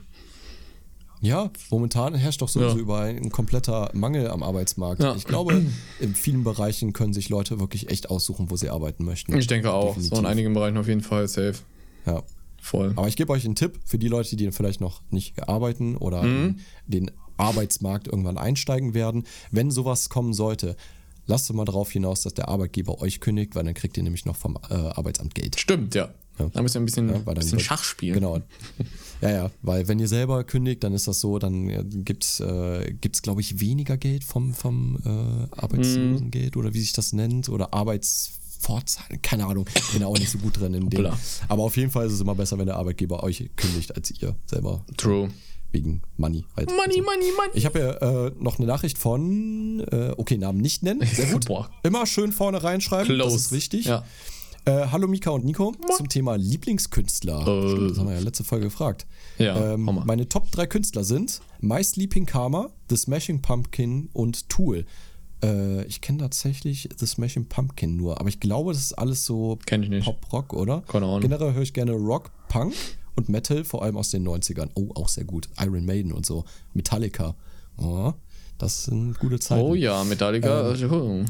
Ja, momentan herrscht doch sowieso Ja. überall ein kompletter Mangel am Arbeitsmarkt. Ja. Ich glaube, in vielen Bereichen können sich Leute wirklich echt aussuchen, wo sie arbeiten möchten. Ich denke auch. Definitiv. So in einigen Bereichen auf jeden Fall safe. Ja. Voll. Aber ich gebe euch einen Tipp für die Leute, die vielleicht noch nicht arbeiten oder Mhm. in den Arbeitsmarkt irgendwann einsteigen werden. Wenn sowas kommen sollte, lasst mal darauf hinaus, dass der Arbeitgeber euch kündigt, weil dann kriegt ihr nämlich noch vom äh, Arbeitsamt Geld. Stimmt, ja. Da müssen wir ein bisschen, Ja, dann bisschen Schach spielen. Genau. Ja, ja, weil wenn ihr selber kündigt, dann ist das so, dann gibt's äh, gibt's glaube ich, weniger Geld vom, vom äh, Arbeitslosengeld oder wie sich das nennt oder Arbeitsfortzahlung, keine Ahnung, bin auch nicht so gut drin in dem. Aber auf jeden Fall ist es immer besser, wenn der Arbeitgeber euch kündigt, als ihr selber True. Wegen Money halt. Money, money, money. Ich habe ja äh, noch eine Nachricht von, äh, okay, Namen nicht nennen, sehr gut. Immer schön vorne reinschreiben, das ist wichtig. Ja. Äh, hallo Mika und Nico zum Thema Lieblingskünstler. Stimmt, das haben wir ja letzte Folge gefragt. Ja, ähm, meine Top 3 Künstler sind My Sleeping Karma, The Smashing Pumpkin und Tool. Äh, ich kenne tatsächlich The Smashing Pumpkin nur, aber ich glaube, das ist alles so Kenn ich nicht. Pop-Rock, oder? Keine Ahnung. Generell höre ich gerne Rock, Punk und Metal, vor allem aus den 90ern. Oh, auch sehr gut. Iron Maiden und so. Metallica. Oh, das sind gute Zeiten. Oh ja, Metallica. äh,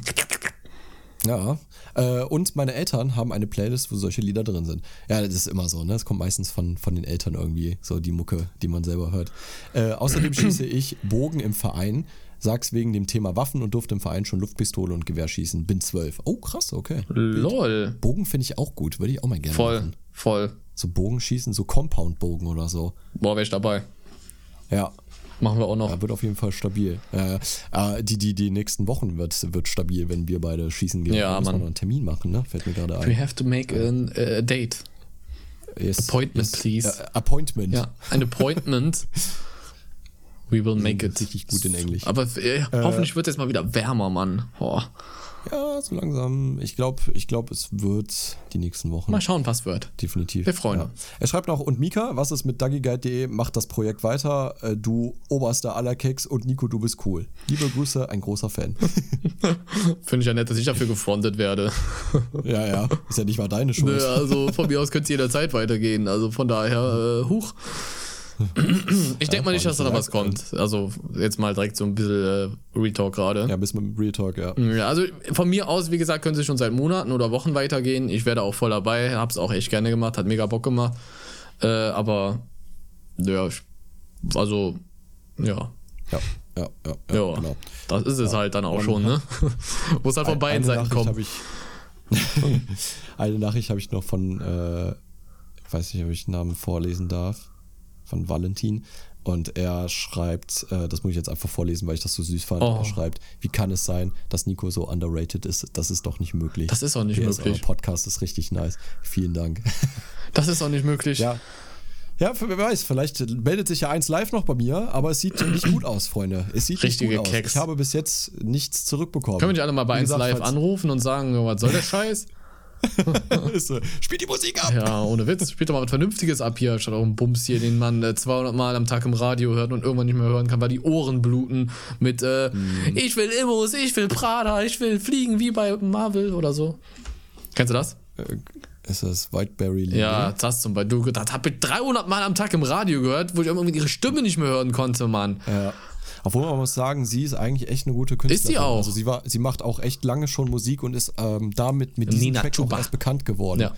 Ja. Äh, und meine Eltern haben eine Playlist, wo solche Lieder drin sind. Ja, das ist immer so, ne? Das kommt meistens von, von den Eltern irgendwie, so die Mucke, die man selber hört. Äh, außerdem schieße ich Bogen im Verein. Sag's wegen dem Thema Waffen und durfte im Verein schon Luftpistole und Gewehrschießen. Bin zwölf. Oh, krass, okay. Lol. Bogen finde ich auch gut, würde ich auch mal gerne Voll, machen. voll. So Bogenschießen, so Compound-Bogen oder so. Boah, wär ich dabei. Ja, Machen wir auch noch. ja, wird auf jeden Fall stabil. Äh, äh, die, die, die nächsten Wochen wird, wird stabil, wenn wir beide schießen gehen. Ja, Da müssen wir Mann. noch einen Termin machen, ne? Fällt mir gerade We ein. have to make an, uh, a date. Yes, Appointment, please. Äh, appointment. Ja, ein Appointment. We will make it. Richtig gut in Englisch. Aber äh, hoffentlich wird es jetzt mal wieder wärmer, Mann. Oh. Ja, so langsam. Ich glaube, ich glaub, es wird die nächsten Wochen. Mal schauen, was wird. Definitiv. Wir freuen ja. uns. Er schreibt noch, und Mika, was ist mit DuggieGuide.de? Macht das Projekt weiter. Äh, Du oberster aller Keks und Nico, du bist cool. Liebe Grüße, ein großer Fan. Finde ich ja nett, dass ich dafür gefrontet werde. ja, ja. Ist ja nicht mal deine Schuld. Nö, also von mir aus könnte es jederzeit weitergehen. Also von daher, äh, huch. Ich denke mal nicht, dass da was kommt. Also jetzt mal direkt so ein bisschen äh, Retalk gerade. Ja, bis mit dem Real Talk, ja. Ja, also von mir aus, wie gesagt, können sie schon seit Monaten oder Wochen weitergehen. Ich werde auch voll dabei, hab's auch echt gerne gemacht, hat mega Bock gemacht. Äh, aber ja, ich, also ja, Ja, ja, ja, ja, ja, genau. das ist es halt dann auch schon, ne? Muss halt von beiden Eine Seiten Nachricht kommen. eine Nachricht habe ich noch von, äh, ich weiß nicht, ob ich den Namen vorlesen darf, von Valentin. Und er schreibt, äh, das muss ich jetzt einfach vorlesen, weil ich das so süß fand. Oh. Er schreibt, wie kann es sein, dass Nico so underrated ist? Das ist doch nicht möglich. Das ist auch nicht PS, möglich. Euer Podcast ist richtig nice. Vielen Dank. Das ist auch nicht möglich. ja. Ja, wer weiß, vielleicht meldet sich ja eins live noch bei mir, aber es sieht nicht gut aus, Freunde. Es sieht Richtige nicht gut Keks. aus. Ich habe bis jetzt nichts zurückbekommen. Können wir nicht alle mal bei Wie 1 gesagt, live anrufen und sagen, was soll der Scheiß? so, Spielt die Musik ab! Ja, ohne Witz. Spielt doch mal was Vernünftiges ab hier, statt auch ein Bums hier, den man äh, 200 Mal am Tag im Radio hört und irgendwann nicht mehr hören kann, weil die Ohren bluten mit äh, Mhm. ich will Immos, ich will Prada, ich will fliegen wie bei Marvel oder so. Kennst du das? Äh, Ist das Whiteberry Lily? Ja, das zum Beispiel. Du, das hab ich 300 Mal am Tag im Radio gehört, wo ich irgendwie ihre Stimme nicht mehr hören konnte, Mann. Ja. Obwohl man muss sagen, sie ist eigentlich echt eine gute Künstlerin. Ist sie auch. Also sie, war, sie macht auch echt lange schon Musik und ist ähm, damit mit diesem Nina Track auch Chuba. erst bekannt geworden. Ja.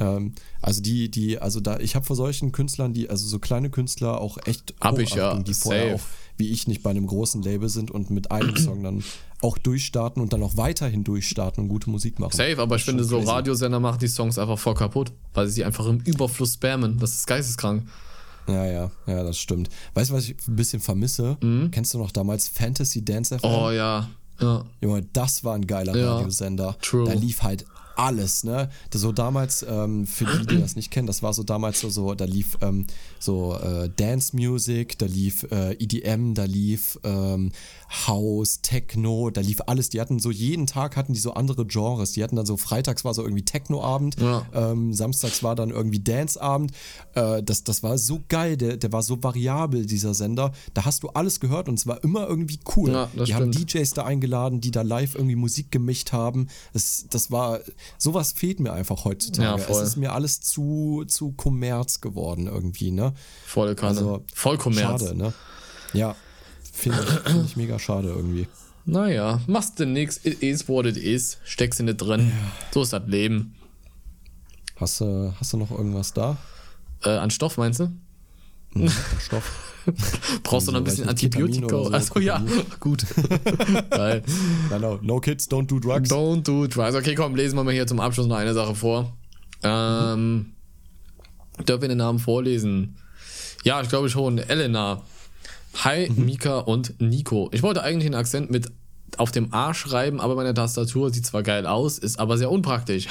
Ähm, also die, die, also da, ich habe vor solchen Künstlern, die, also so kleine Künstler auch echt Hab ich ja, die vorher safe. auch, wie ich nicht bei einem großen Label sind und mit einem Song dann auch durchstarten und dann auch weiterhin durchstarten und gute Musik machen. Safe, aber ich finde, so. Radiosender machen die Songs einfach voll kaputt, weil sie sie einfach im Überfluss spammen. Das ist geisteskrank. Ja, ja, ja, das stimmt. Weißt du, was ich ein bisschen vermisse? Kennst du noch damals Fantasy Dance FM? Mhm. Oh ja. Ja. Junge, das war ein geiler Ja, Radiosender. true. Da lief halt alles, ne? So damals, ähm, für die, die das nicht kennen, das war so damals so, so da lief ähm, so äh, Dance Music, da lief äh, EDM, da lief ähm, House, Techno, da lief alles. Die hatten so jeden Tag hatten die so andere Genres. Die hatten dann so freitags war so irgendwie Techno-Abend, Ja. ähm, samstags war dann irgendwie Dance-Abend. Äh, das, das war so geil, der, der war so variabel, dieser Sender. Da hast du alles gehört und es war immer irgendwie cool. Ja, die haben stimmt. DJs da eingeladen, die da live irgendwie Musik gemischt haben. Das, das war, sowas fehlt mir einfach heutzutage. Ja. Es ist mir alles zu, zu Kommerz geworden irgendwie, ne? Voll Kanne. Also, Voll Kommerz. Schade, ne? Ja, finde ich, find ich mega schade irgendwie. Naja, machst du nix, it is what it is, steckst du nicht drin. So ist das Leben. Hast du, hast du noch irgendwas da? Äh, an Stoff meinst du? Stoff? Brauchst du noch ein bisschen Antibiotika? so, Achso, ja, gut. Geil. Nein, no, no kids, don't do drugs. Don't do drugs. Okay, komm, lesen wir mal hier zum Abschluss noch eine Sache vor. Ähm, dürfen wir den Namen vorlesen? Ja, ich glaube schon. Elena. Hi, Mika und Nico. Ich wollte eigentlich einen Akzent mit auf dem A schreiben, aber meine Tastatur sieht zwar geil aus, ist aber sehr unpraktisch.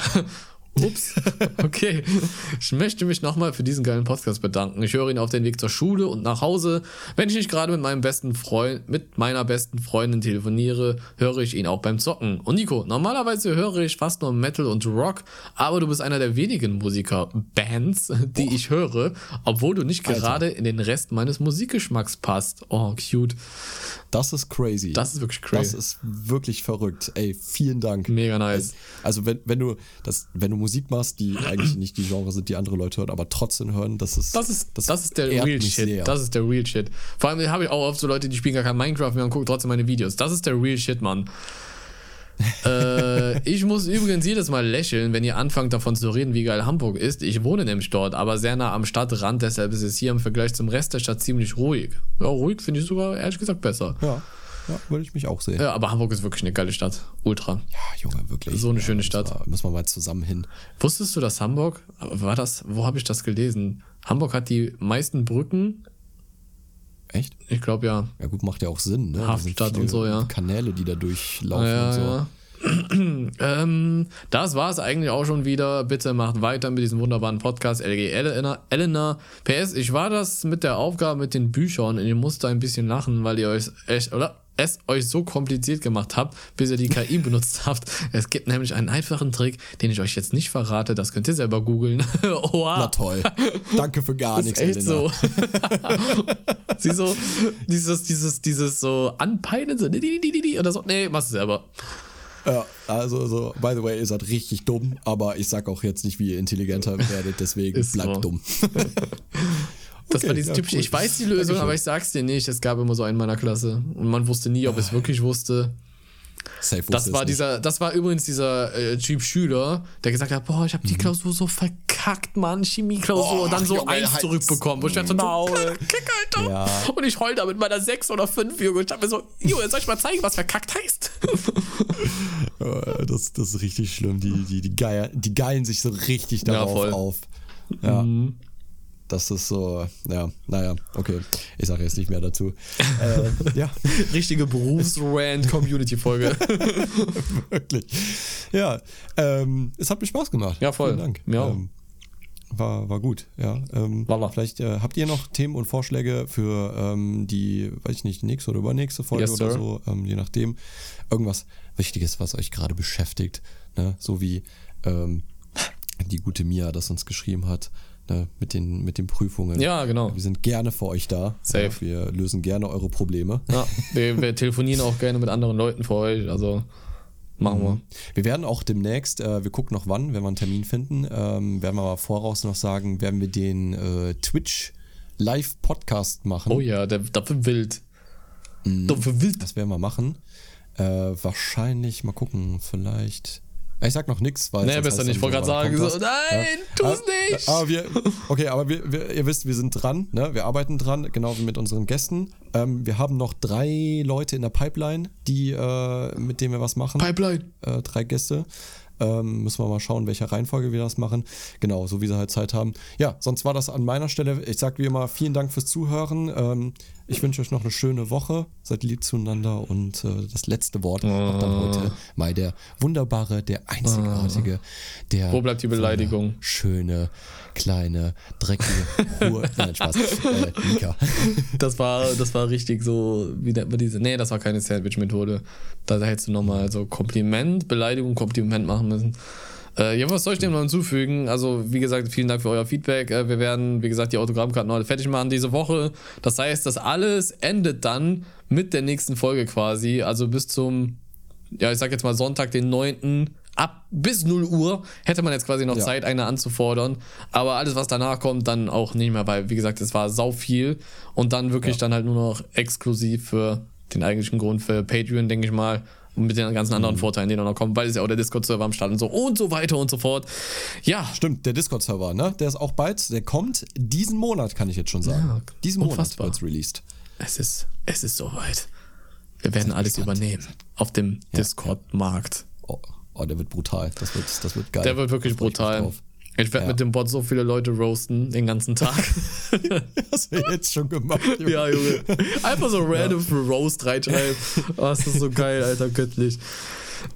Ups. Okay. Ich möchte mich nochmal für diesen geilen Podcast bedanken. Ich höre ihn auf den Weg zur Schule und nach Hause. Wenn ich nicht gerade mit meinem besten Freund, mit meiner besten Freundin telefoniere, höre ich ihn auch beim Zocken. Und Nico, normalerweise höre ich fast nur Metal und Rock, aber du bist einer der wenigen Musiker-Bands, die ich höre, obwohl du nicht gerade in den Rest meines Musikgeschmacks passt. Oh, cute. Das ist crazy. Das ist wirklich Das crazy. ist wirklich verrückt. Ey, vielen Dank. Mega nice. Also wenn, wenn du das, wenn du Musik machst, die eigentlich nicht die Genre sind, die andere Leute hören, aber trotzdem hören, das ist Das ist, das, ist der Real Shit. sehr. Das ist der Real Shit. Vor allem habe ich auch oft so Leute, die spielen gar kein Minecraft mehr und gucken trotzdem meine Videos. Das ist der Real Shit, Mann. äh, ich muss übrigens jedes Mal lächeln, wenn ihr anfangt davon zu reden, wie geil Hamburg ist. Ich wohne nämlich dort, aber sehr nah am Stadtrand, deshalb ist es hier im Vergleich zum Rest der Stadt ziemlich ruhig. Ja, ruhig finde ich sogar ehrlich gesagt besser. ja, ja, würde ich mich auch sehen. Ja, aber Hamburg ist wirklich eine geile Stadt. Ultra. Ja, Junge, wirklich. So eine ja, schöne müssen Stadt. Wir, müssen wir mal zusammen hin. Wusstest du, dass Hamburg, war das, wo habe ich das gelesen? Hamburg hat die meisten Brücken. Echt? Ich glaube ja. Ja gut, macht ja auch Sinn, ne? Da viele und so, ja. Kanäle, die da durchlaufen Ja, und so. ja. ähm, das war es eigentlich auch schon wieder. Bitte macht weiter mit diesem wunderbaren Podcast LG Elena. Elena. PS, ich war das mit der Aufgabe mit den Büchern und ihr musste ein bisschen lachen, weil ihr euch echt, oder? Es euch so kompliziert gemacht habt, bis ihr die KI benutzt habt. Es gibt nämlich einen einfachen Trick, den ich euch jetzt nicht verrate. Das könnt ihr selber googeln. Oha. Na toll. Danke für gar nichts, echt Elena. so. Sie so, dieses, dieses, dieses so anpeilen, so, oder so. Nee, machst du selber. Ja, also, so, by the way, ihr seid richtig dumm, aber ich sag auch jetzt nicht, wie ihr intelligenter werdet, deswegen Ist bleibt so. dumm. Das Okay, war dieses ja, typische, cool. ich weiß die Lösung, aber ich sag's dir nicht. Es gab immer so einen in meiner Klasse. Und man wusste nie, ob es wirklich wusste. Safe Das war es nicht. dieser, das war übrigens dieser äh, Typ Schüler, der gesagt hat, boah, ich habe die Klausur so verkackt, Mann, Chemieklausur, Mhm. Und dann so Junge, eins halt's zurückbekommen. Wo ich dachte so. Kack, Alter. Ja. Und ich heul da mit meiner 6 oder 5, Junge. Ich hab mir so, Junge, soll ich mal zeigen, was verkackt heißt? Äh, Das, das ist richtig schlimm. Die, die, die, geilen, die geilen sich so richtig Ja, darauf voll. auf. Ja. Das ist so, ja, naja, okay. Ich sage jetzt nicht mehr dazu. äh, ja, Richtige Berufsrand-Community-Folge. wirklich. Ja, ähm, es hat mir Spaß gemacht. Ja, voll. Vielen Dank. Auch. Ähm, war, war gut, ja. Ähm, vielleicht äh, habt ihr noch Themen und Vorschläge für ähm, die, weiß ich nicht, nächste oder übernächste Folge Yes, oder so, ähm, je nachdem. Irgendwas Wichtiges, was euch gerade beschäftigt, ne? so wie ähm, die gute Mia das uns geschrieben hat, ne? mit, den, mit den Prüfungen. Ja, genau. Wir sind gerne für euch da. Safe. Ja, wir lösen gerne eure Probleme. Ja, wir, wir telefonieren auch gerne mit anderen Leuten für euch. Also machen wir. Wir werden auch demnächst, äh, wir gucken noch wann, wenn wir einen Termin finden, ähm, werden wir aber voraus noch sagen, werden wir den äh, Twitch Live-Podcast machen. Oh ja, der, dafür wild. Dafür wild. Das werden wir machen. Äh, wahrscheinlich, mal gucken, vielleicht. Ich sag noch nichts, weil. Nee, besser nicht. Ich wollte gerade sagen, so, nein, tu's Ah, nicht. Aber wir, okay, aber wir, wir, ihr wisst, wir sind dran, ne? Wir arbeiten dran, genau wie mit unseren Gästen. Ähm, wir haben noch drei Leute in der Pipeline, die, äh, mit denen wir was machen. Pipeline. äh, drei Gäste. Ähm, müssen wir mal schauen, welcher Reihenfolge wir das machen. Genau, so wie sie halt Zeit haben. Ja, sonst war das an meiner Stelle. Ich sage wie immer vielen Dank fürs Zuhören. Ähm, Ich wünsche euch noch eine schöne Woche. Seid lieb zueinander und äh, das letzte Wort oh. macht dann heute mal der wunderbare, der einzigartige, der. Wo bleibt die Beleidigung? Schöne, kleine, dreckige Ruhe. Nein, Spaß. Äh, Mika. Das war, das war richtig so, wie nennt man diese. Nee, das war keine Sandwich-Methode. Da hättest du nochmal so Kompliment, Beleidigung, Kompliment machen müssen. Äh, ja, was soll ich dem noch hinzufügen? Also, wie gesagt, vielen Dank für euer Feedback. Äh, wir werden, wie gesagt, die Autogrammkarten heute fertig machen diese Woche. Das heißt, das alles endet dann mit der nächsten Folge quasi. Also bis zum, ja, ich sag jetzt mal Sonntag, den 9. Ab bis 0 Uhr hätte man jetzt quasi noch ja. Zeit, eine anzufordern. Aber alles, was danach kommt, dann auch nicht mehr, weil, wie gesagt, es war sau viel. Und dann wirklich ja. dann halt nur noch exklusiv für den eigentlichen Grund für Patreon, denke ich mal mit den ganzen anderen mhm. Vorteilen, die noch kommen, weil es ja auch der Discord-Server am Start und so und so weiter und so fort. Ja. Stimmt, der Discord-Server, ne? Der ist auch bald, der kommt diesen Monat, kann ich jetzt schon sagen. Ja, diesen Monat wird es released. Es ist, es ist soweit. Wir werden alles gespannt. übernehmen auf dem ja. Discord-Markt. Oh, oh, der wird brutal. Das wird, das wird geil. Der wird wirklich brutal. Ich werde ja. mit dem Bot so viele Leute roasten den ganzen Tag. Hast du jetzt schon gemacht, Junge. Ja, Junge. Einfach so random ja. für Roast reinschreiben. Oh, das ist so geil, Alter, göttlich.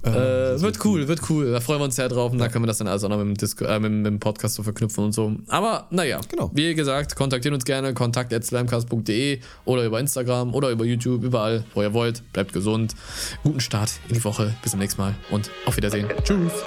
Äh, äh, wird cool, wird cool. Da freuen wir uns sehr drauf und ja. da können wir das dann also auch noch mit dem, Disco, äh, mit, mit, dem Podcast so verknüpfen und so. Aber naja, genau. wie gesagt, kontaktiert uns gerne, kontakt.slimecast.de oder über Instagram oder über YouTube, überall, wo ihr wollt. Bleibt gesund. Guten Start in die Woche. Bis zum nächsten Mal und auf Wiedersehen. Tschüss.